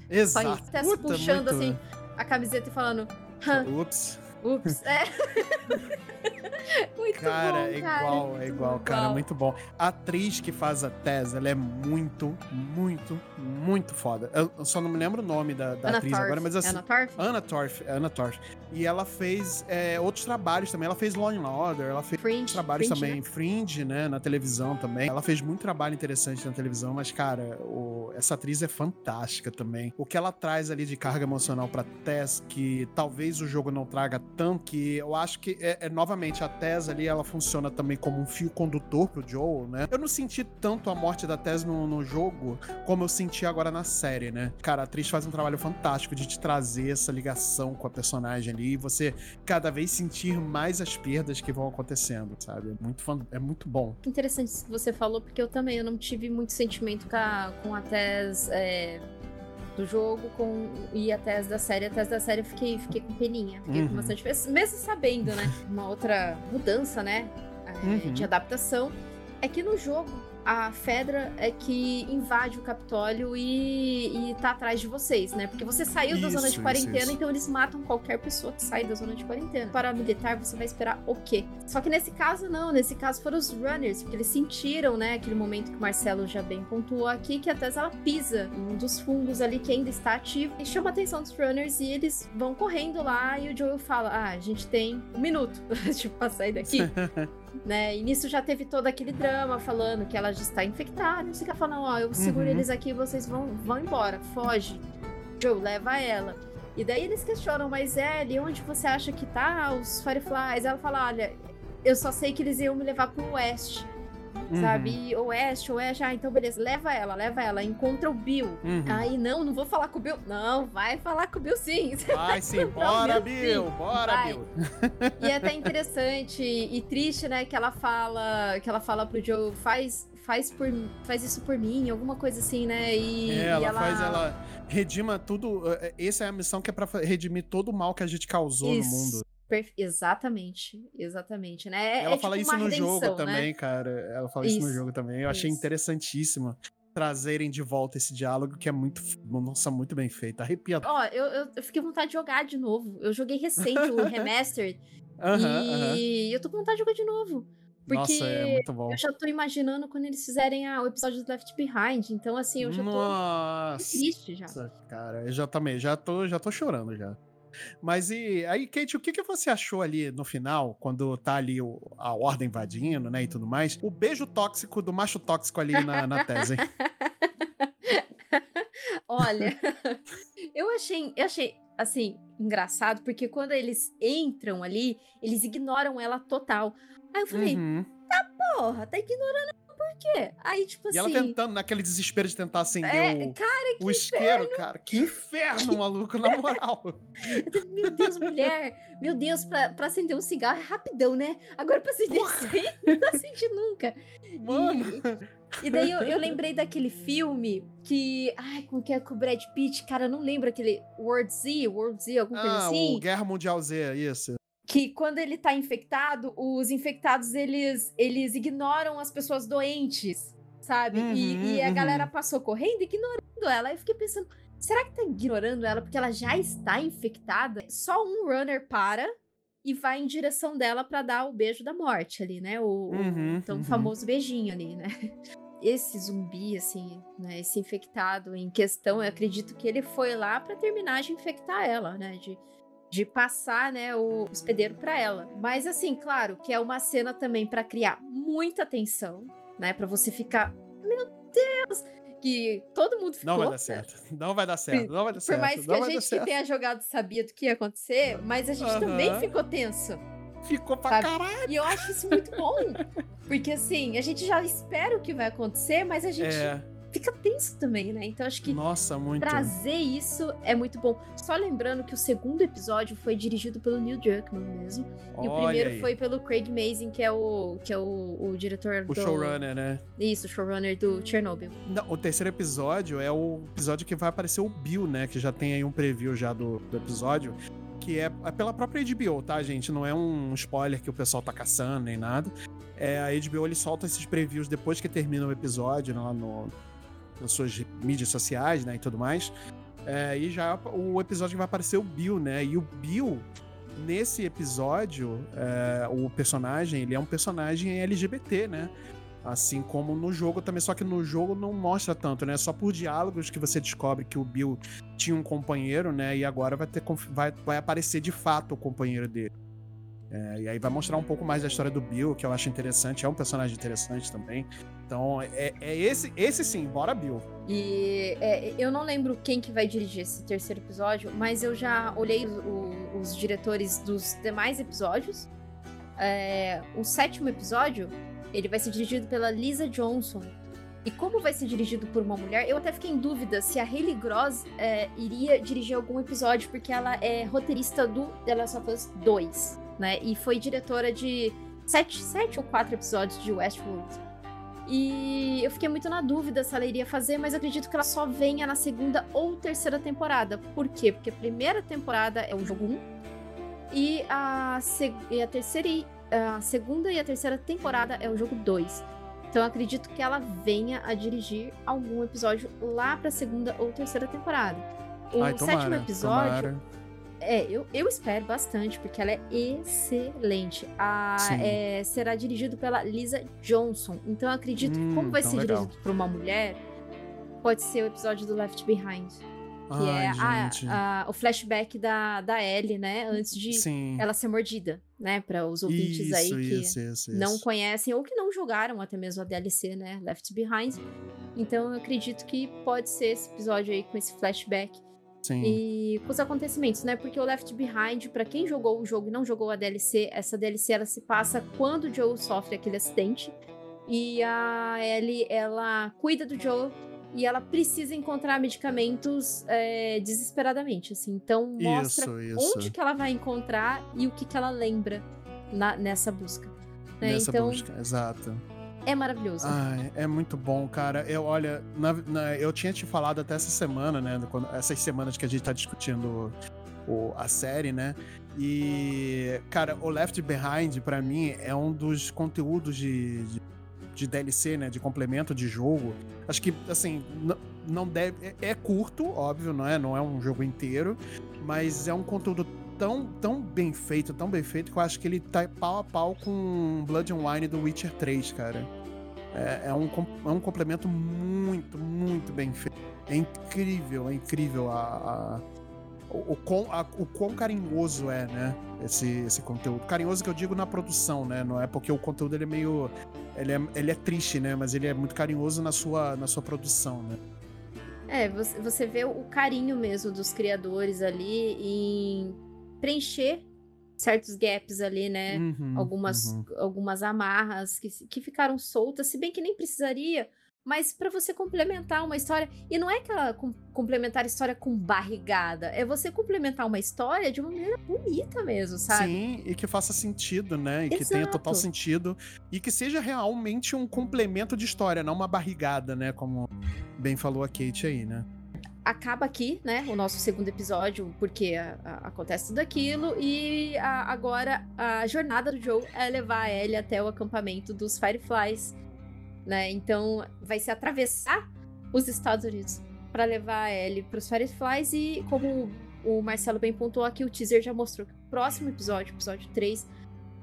Exato. Só isso. Tess Puta, puxando muito- assim a camiseta e falando. "Hã, Ups. Ups. É. muito Cara, bom, é cara. igual, é muito igual, cara, igual. muito bom. A atriz que faz a Tess, ela é muito, muito, muito foda. Eu só não me lembro o nome da, da atriz Torf. agora, mas assim. Anna Torf? Anna Torf, Torf. E ela fez é, outros trabalhos também. Ela fez Law and Order, ela fez Fringe. trabalhos Fringe, também, né? Fringe, né, na televisão também. Ela fez muito trabalho interessante na televisão, mas, cara, o- essa atriz é fantástica também. O que ela traz ali de carga emocional pra Tess, que talvez o jogo não traga tanto, que eu acho que, é, é, novamente, a Tess ali, ela funciona também como um fio condutor pro Joel, né? Eu não senti tanto a morte da Tess no, no jogo como eu senti agora na série, né? Cara, a atriz faz um trabalho fantástico de te trazer essa ligação com a personagem ali e você cada vez sentir mais as perdas que vão acontecendo, sabe? É muito, é muito bom. Interessante isso que você falou, porque eu também eu não tive muito sentimento com a, com a Tess é, do jogo com, e a Tess da série. A Tess da série eu fiquei, fiquei com peninha. Fiquei com Uhum. bastante. Mesmo sabendo, né? Uma outra mudança, né? é, Uhum. De adaptação. É que no jogo, a Fedra é que invade o Capitólio e, e tá atrás de vocês, né? Porque você saiu da zona Isso, de quarentena, isso, isso. então eles matam qualquer pessoa que sai da zona de quarentena. Para militar, você vai esperar o quê? Só que nesse caso, não. Nesse caso foram os runners, porque eles sentiram, né? Aquele momento que o Marcelo já bem pontuou aqui, que a Tess ela pisa um dos fungos ali que ainda está ativo e chama a atenção dos runners e eles vão correndo lá e o Joel fala: Ah, a gente tem um minuto, tipo, pra sair daqui. né? E nisso já teve todo aquele drama falando que ela já está infectada. Não sei o que ela fala, não, ó, eu seguro Uhum. eles aqui, vocês vão, vão embora, foge. Joe, leva ela. E daí eles questionam, mas Ellie, onde você acha que tá os Fireflies? Ela fala, olha, eu só sei que eles iam me levar pro oeste, Uhum, sabe? E oeste, oeste, ah, então beleza, leva ela, leva ela, encontra o Bill. uhum. Aí, não, não vou falar com o Bill. Não, vai falar com o Bill sim. Vai sim, bora, Bill, bora, Vai. Bill. E é até interessante e triste, né, que ela fala, que ela fala pro Joe, faz, faz, por, faz isso por mim, alguma coisa assim, né? E, É, e ela, faz, ela redima tudo. eh, Essa é a missão que é pra redimir todo o mal que a gente causou Isso. no mundo. Perfe- Exatamente, exatamente, né? É- ela é fala tipo isso no jogo né? também, cara. Ela fala isso. no Isso, jogo também. Eu achei isso. interessantíssimo trazerem de volta esse diálogo que é muito, nossa, muito bem feito. Arrepia. Ó, eu, eu, eu fiquei com vontade de jogar de novo. Eu joguei recente o Remastered e eu tô com vontade de jogar de novo. Porque Nossa, é muito bom. eu já tô imaginando quando eles fizerem a- o episódio do Left Behind. Então, assim, eu já tô Nossa, triste já. cara, eu já também, já tô, já tô chorando já. Mas e aí, Kate, o que, que você achou ali no final, quando tá ali o, a ordem invadindo, né, e tudo mais? O beijo tóxico do macho tóxico ali na, na tese, hein? Olha, eu achei, eu achei assim engraçado porque quando eles entram ali, eles ignoram ela total. Aí eu falei, Uhum. porra, tá ignorando quê? Aí tipo E ela assim, tentando, naquele desespero de tentar acender é, o, cara, o isqueiro, cara. Que inferno, maluco, na moral. meu Deus, mulher, meu Deus, pra, pra acender um cigarro é rapidão, né? Agora pra acender isso não acendi nunca. Mano. E, e daí eu, eu lembrei daquele filme que. Ai, como que é com o Brad Pitt? Cara, eu não lembro aquele World Z, World Z, alguma coisa Ah, assim. o Guerra Mundial Z, isso. Que quando ele tá infectado, os infectados eles, eles ignoram as pessoas doentes, sabe? E- Uhum, e, a uhum. galera passou correndo ignorando ela. Aí eu fiquei pensando, será que tá ignorando ela porque ela já está infectada? Só um runner para e vai em direção dela pra dar o beijo da morte ali, né? O, o Uhum, tão uhum. famoso beijinho ali, né? Esse zumbi, assim, né? Esse infectado em questão, eu acredito que ele foi lá pra terminar de infectar ela, né? De, de passar, né, o hospedeiro pra ela. Mas, assim, claro que é uma cena também pra criar muita tensão, né? Pra você ficar, meu Deus! Que todo mundo ficou. Não vai dar certo. Não vai dar certo. Não vai dar Por certo. mais que a gente que tenha jogado sabia do que ia acontecer, mas a gente também Aham. ficou tenso. Ficou pra Sabe? caralho. E eu acho isso muito bom. Porque assim, a gente já espera o que vai acontecer, mas a gente É. fica tenso também, né? Então acho que Nossa, muito. trazer isso é muito bom. Só lembrando que o segundo episódio foi dirigido pelo Neil Druckmann mesmo. E o Olha primeiro aí. foi pelo Craig Mazin, que é o, que é o, o diretor O do... showrunner, né? Isso, o showrunner do Chernobyl. Não, o terceiro episódio é o episódio que vai aparecer o Bill, né? Que já tem aí um preview já do, do episódio. Que é, é pela própria HBO, tá, gente? Não é um spoiler que o pessoal tá caçando nem nada. É, a HBO ele solta esses previews depois que termina o episódio lá no, nas suas mídias sociais, né? E tudo mais. É, e já o episódio que vai aparecer o Bill, né? E o Bill, nesse episódio, é, o personagem, ele é um personagem LGBT, né? Assim como no jogo também, só que no jogo não mostra tanto, né? Só por diálogos que você descobre que o Bill tinha um companheiro, né? E agora vai, ter, vai, vai aparecer de fato o companheiro dele. É, e aí vai mostrar um pouco mais da história do Bill, que eu acho interessante. É um personagem interessante também. Então, é, é esse, esse sim, bora Bill. E é, eu não lembro quem que vai dirigir esse terceiro episódio, mas eu já olhei os, o- os diretores dos demais episódios. É, o sétimo episódio, ele vai ser dirigido pela Lisa Johnson. E como vai ser dirigido por uma mulher, eu até fiquei em dúvida se a Hayley Gross é, iria dirigir algum episódio, porque ela é roteirista do The Last of Us 2, né? E foi diretora de sete, sete ou quatro episódios de Westworld. E eu fiquei muito na dúvida se ela iria fazer, mas acredito que ela só venha na segunda ou terceira temporada. Por quê? Porque a primeira temporada é o jogo 1 e a, e a terceira e a segunda e a terceira temporada é o jogo 2. Então eu acredito que ela venha a dirigir algum episódio lá pra segunda ou terceira temporada. O Ai, tomara, sétimo episódio tomara. É, eu, eu espero bastante, porque ela é excelente. A, é, será dirigido pela Lisa Johnson. Então eu acredito que, Hum, como vai ser legal. dirigido por uma mulher, pode ser o episódio do Left Behind. Que Ai, é a- a- o flashback da, da Ellie, né? Antes de Sim. ela ser mordida, né? Para os ouvintes isso, aí que isso, isso, não conhecem ou que não jogaram até mesmo a DLC, né? Left Behind. Então eu acredito que pode ser esse episódio aí com esse flashback Sim. e com os acontecimentos, né? Porque o Left Behind, pra quem jogou o jogo e não jogou a DLC, essa DLC ela se passa quando o Joe sofre aquele acidente e a Ellie ela cuida do Joe e ela precisa encontrar medicamentos é, desesperadamente, assim. Então mostra Isso, isso. onde que ela vai encontrar e o que que ela lembra na- nessa busca. né? Nessa Então busca, exato. É maravilhoso. Ai, é muito bom, cara. Eu, olha, na- na- eu tinha te falado até essa semana, né? quando- essas semanas que a gente tá discutindo o- a série, né? E, cara, o Left Behind, pra mim, é um dos conteúdos de, de, de DLC, né? De complemento de jogo. Acho que, assim, não deve. É, é curto, óbvio, não é? Não é um jogo inteiro, mas é um conteúdo tão, tão bem feito, tão bem feito, que eu acho que ele tá pau a pau com Blood and Wine do Witcher 3, cara. É, é um, é um complemento muito, muito bem feito. É incrível, é incrível a, a, o, o, quão, a, o quão carinhoso é, né? Esse, esse conteúdo. Carinhoso que eu digo na produção, né? Não é porque o conteúdo ele é meio. Ele é, ele é triste, né? Mas ele é muito carinhoso na sua, na sua produção, né? É, você vê o carinho mesmo dos criadores ali em preencher certos gaps ali, né? Uhum, algumas, uhum. algumas amarras que, que ficaram soltas, se bem que nem precisaria, mas para você complementar uma história. E não é aquela com, complementar história com barrigada, é você complementar uma história de uma maneira bonita mesmo, sabe? Sim, e que faça sentido, né? E que tenha total Exato. sentido. E que seja realmente um complemento de história, não uma barrigada, né? Como bem falou a Kate aí, né? Acaba aqui, né, o nosso segundo episódio, porque a- a- acontece tudo aquilo, e a- agora a jornada do Joe é levar a Ellie até o acampamento dos Fireflies, né, então vai se atravessar os Estados Unidos para levar a Ellie para os Fireflies, e como o Marcelo bem pontuou aqui, o teaser já mostrou que o próximo episódio, episódio 3,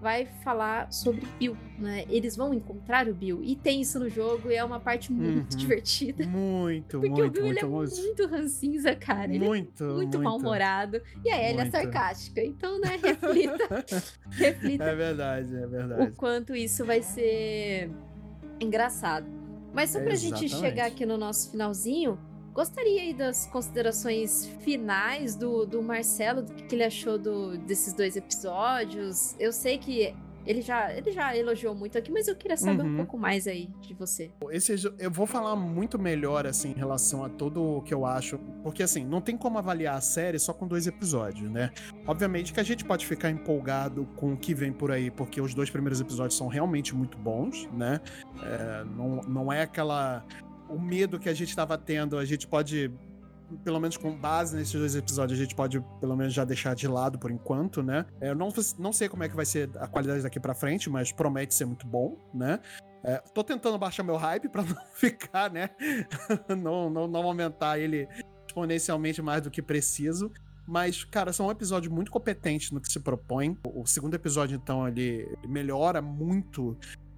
vai falar sobre Bill, né, eles vão encontrar o Bill, e tem isso no jogo, e é uma parte muito Uhum. divertida. Muito, Porque o muito, Bill ele muito, é muito. muito rancinza, cara. Ele Muito, é muito mal-humorado. E a Ellie é Muito. sarcástica. Então, né, reflita, reflita É verdade, é o verdade. quanto isso vai ser engraçado. Mas só pra gente Exatamente. chegar aqui no nosso finalzinho, gostaria aí das considerações finais do, do Marcelo, do que, ele achou do, desses dois episódios. Eu sei que ele já, ele já elogiou muito aqui, mas eu queria saber um Uhum. pouco mais aí de você. Esse, eu vou falar muito melhor, assim, em relação a tudo o que eu acho. Porque, assim, não tem como avaliar a série só com dois episódios, né? Obviamente que a gente pode ficar empolgado com o que vem por aí, porque os dois primeiros episódios são realmente muito bons, né? É, não, não é aquela. O medo que a gente estava tendo, a gente pode. Pelo menos com base nesses dois episódios, a gente pode pelo menos já deixar de lado por enquanto, né? Eu não, não sei como é que vai ser a qualidade daqui pra frente, mas promete ser muito bom, né? É, tô tentando baixar meu hype pra não ficar, né? não, não, não aumentar ele exponencialmente mais do que preciso. Mas, cara, são um episódio muito competente no que se propõe. O segundo episódio, então, ele melhora muito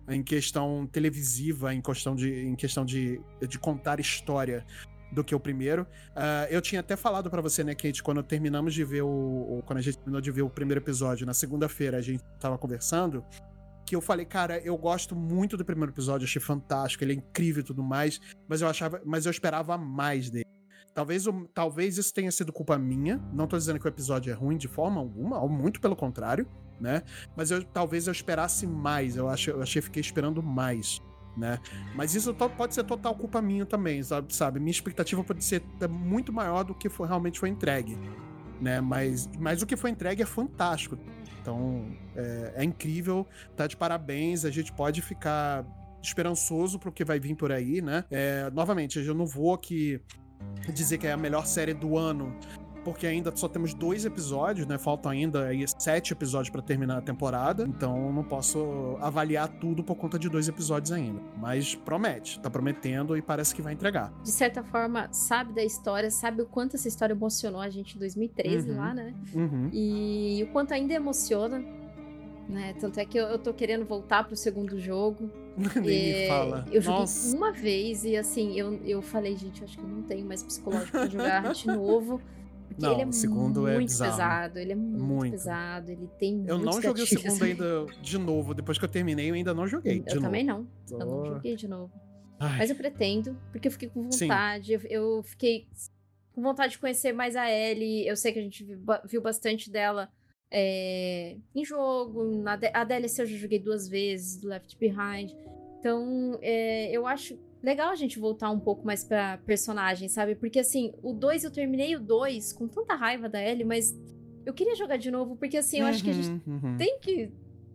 em questão televisiva, em questão de, em questão de, de contar história do que o primeiro. Ah, eu tinha até falado pra você, né, Kate, quando terminamos de ver o, Quando a gente terminou de ver o primeiro episódio, na segunda-feira a gente tava conversando, que eu falei, cara, eu gosto muito do primeiro episódio, achei fantástico, ele é incrível e tudo mais, mas eu achava, mas eu esperava mais dele. Talvez, talvez isso tenha sido culpa minha. Não tô dizendo que o episódio é ruim de forma alguma, ou muito pelo contrário, né? Mas eu, talvez eu esperasse mais. Eu, acho, eu achei que fiquei esperando mais, né? Mas isso pode ser total culpa minha também, sabe? Minha expectativa pode ser muito maior do que foi, realmente foi entregue, né? Mas, mas o que foi entregue é fantástico. Então, é, é incrível, tá de parabéns. A gente pode ficar esperançoso pro que vai vir por aí, né? É, novamente, eu não vou aqui dizer que é a melhor série do ano, porque ainda só temos dois episódios, né? Faltam ainda aí sete episódios pra terminar a temporada, então não posso avaliar tudo por conta de dois episódios ainda. Mas promete, tá prometendo e parece que vai entregar. De certa forma, sabe da história, sabe o quanto essa história emocionou a gente em 2013 Uhum. lá, né? Uhum. E o quanto ainda emociona, né? Tanto é que eu, eu tô querendo voltar pro segundo jogo. Nem me É, fala. Eu joguei Nossa. uma vez e assim, eu, eu falei, gente, eu acho que eu não tenho mais psicológico pra jogar de novo. Porque Não, ele é o segundo é muito bizarro. pesado, ele é muito, Muito. pesado, ele tem Eu não joguei o segundo ainda de novo. Depois que eu terminei, eu ainda não joguei. de Eu também novo. não, eu não joguei de novo. Ai, Mas eu pretendo, porque eu fiquei com vontade. Eu, eu fiquei com vontade de conhecer mais a Ellie. Eu sei que a gente viu, ba- viu bastante dela é, em jogo. Na, a DLC eu já joguei duas vezes, do Left Behind. Então, é, eu acho legal a gente voltar um pouco mais pra personagem, sabe? Porque assim, o 2 eu terminei o 2 com tanta raiva da Ellie, mas eu queria jogar de novo, porque assim, eu acho que a gente Uhum, uhum. tem que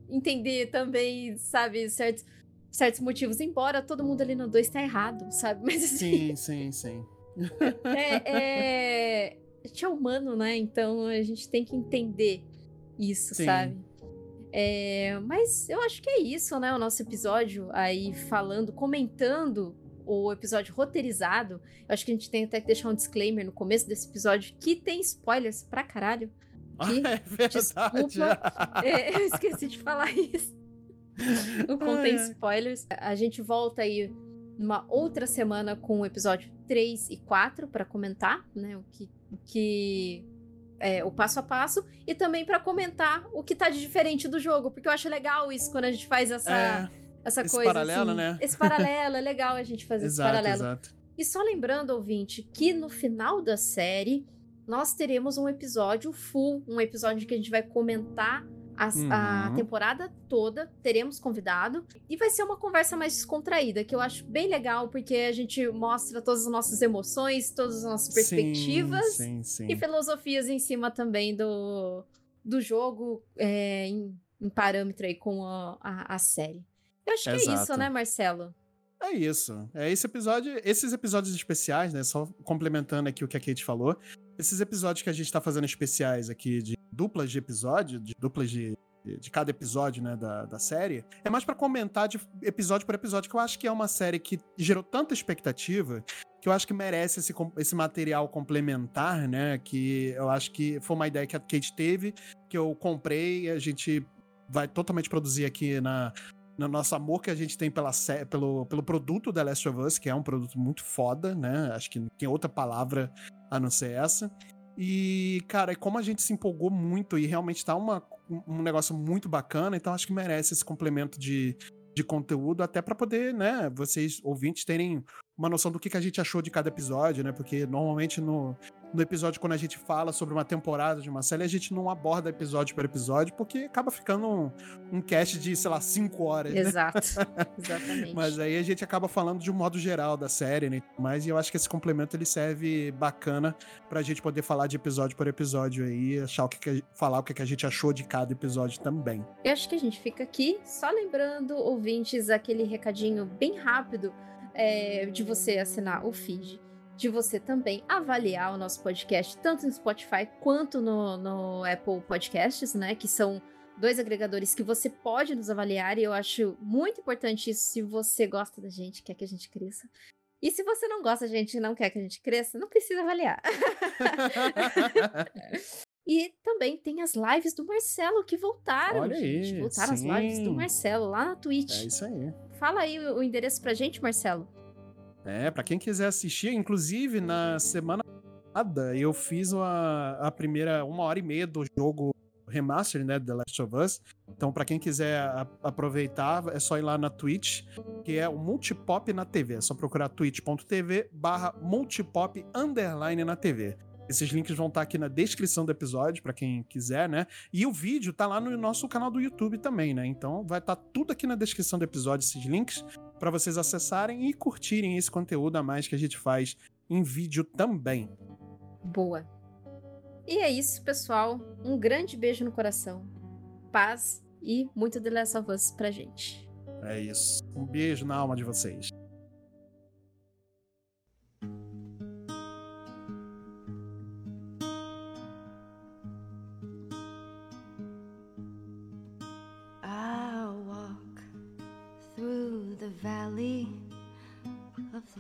entender também, sabe, certos, certos motivos. Embora todo mundo ali no 2 tá errado, sabe? Mas assim, Sim, sim, sim. é, é... a gente é humano, né? Então a gente tem que entender isso, Sim. sabe? É, mas eu acho que é isso, né? O nosso episódio aí falando, comentando o episódio roteirizado. Eu acho que a gente tem até que deixar um disclaimer no começo desse episódio que tem spoilers pra caralho. Ah, Que- é verdade. Desculpa. É, eu esqueci de falar isso. Não contém spoilers. A gente volta aí numa outra semana com o episódio 3 e 4 pra comentar, né? O que, o que é, o passo a passo e também para comentar o que tá de diferente do jogo, porque eu acho legal isso quando a gente faz essa, é, essa esse coisa. paralelo, assim, né? Esse paralelo, é legal a gente fazer exato, esse paralelo. exato. E só lembrando, ouvinte, que no final da série nós teremos um episódio full, um episódio que a gente vai comentar a Uhum. temporada toda, teremos convidado, e vai ser uma conversa mais descontraída, que eu acho bem legal, porque a gente mostra todas as nossas emoções, todas as nossas perspectivas Sim, sim, sim. e filosofias em cima também do, do jogo é, em, em parâmetro aí com a, a, a série. Eu acho que é isso, Exato. né, Marcelo? É isso. É esse episódio, esses episódios especiais, né? Só complementando aqui o que a Kate falou. Esses episódios que a gente tá fazendo especiais aqui de duplas de episódio, de duplas de, de cada episódio, né, da, da série, é mais pra comentar de episódio por episódio, que eu acho que é uma série que gerou tanta expectativa que eu acho que merece esse, esse material complementar, né? Que eu acho que foi uma ideia que a Kate teve, que eu comprei a gente vai totalmente produzir aqui na, no nosso amor que a gente tem pela, pelo, pelo produto da Last of Us, que é um produto muito foda, né? Acho que não tem outra palavra a não ser essa. E, cara, como a gente se empolgou muito e realmente tá uma, um negócio muito bacana, então acho que merece esse complemento de, de conteúdo, até pra poder, né, vocês ouvintes terem uma noção do que, que a gente achou de cada episódio, né? Porque normalmente no, no episódio, quando a gente fala sobre uma temporada de uma série, a gente não aborda episódio por episódio, porque acaba ficando um, um cast de, sei lá, cinco horas, né? Exato. Exatamente. Mas aí a gente acaba falando de um modo geral da série, né? Mas eu acho que esse complemento ele serve bacana pra gente poder falar de episódio por episódio aí, achar o que, que a- falar o que, que a gente achou de cada episódio também. Eu acho que a gente fica aqui só lembrando, ouvintes, aquele recadinho bem rápido é, de você assinar o feed. De você também avaliar o nosso podcast, tanto no Spotify quanto no, no Apple Podcasts, né? Que são dois agregadores que você pode nos avaliar. E eu acho muito importante isso se você gosta da gente, quer que a gente cresça. E se você não gosta da gente e não quer que a gente cresça, não precisa avaliar. E também tem as lives do Marcelo que voltaram, Olha gente. aí, voltaram as lives do sim. Marcelo lá na Twitch. é isso aí. Fala aí o, o endereço pra gente, Marcelo. É, pra quem quiser assistir, inclusive na semana passada eu fiz uma, a primeira uma hora e meia do jogo remaster, né, The Last of Us. Então, pra quem quiser a- aproveitar, é só ir lá na Twitch, que é o Multipop na TV. É só procurar twitch.tv barra multipop underline na TV. Esses links vão estar aqui na descrição do episódio, pra quem quiser, né? E o vídeo tá lá no nosso canal do YouTube também, né? Então vai estar tudo aqui na descrição do episódio, esses links, pra vocês acessarem e curtirem esse conteúdo a mais que a gente faz em vídeo também. Boa. E é isso, pessoal. Um grande beijo no coração. Paz e muito The Last of Us pra gente. É isso. Um beijo na alma de vocês.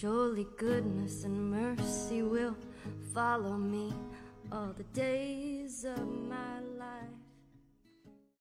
Surely goodness and mercy will follow me all the days of my life.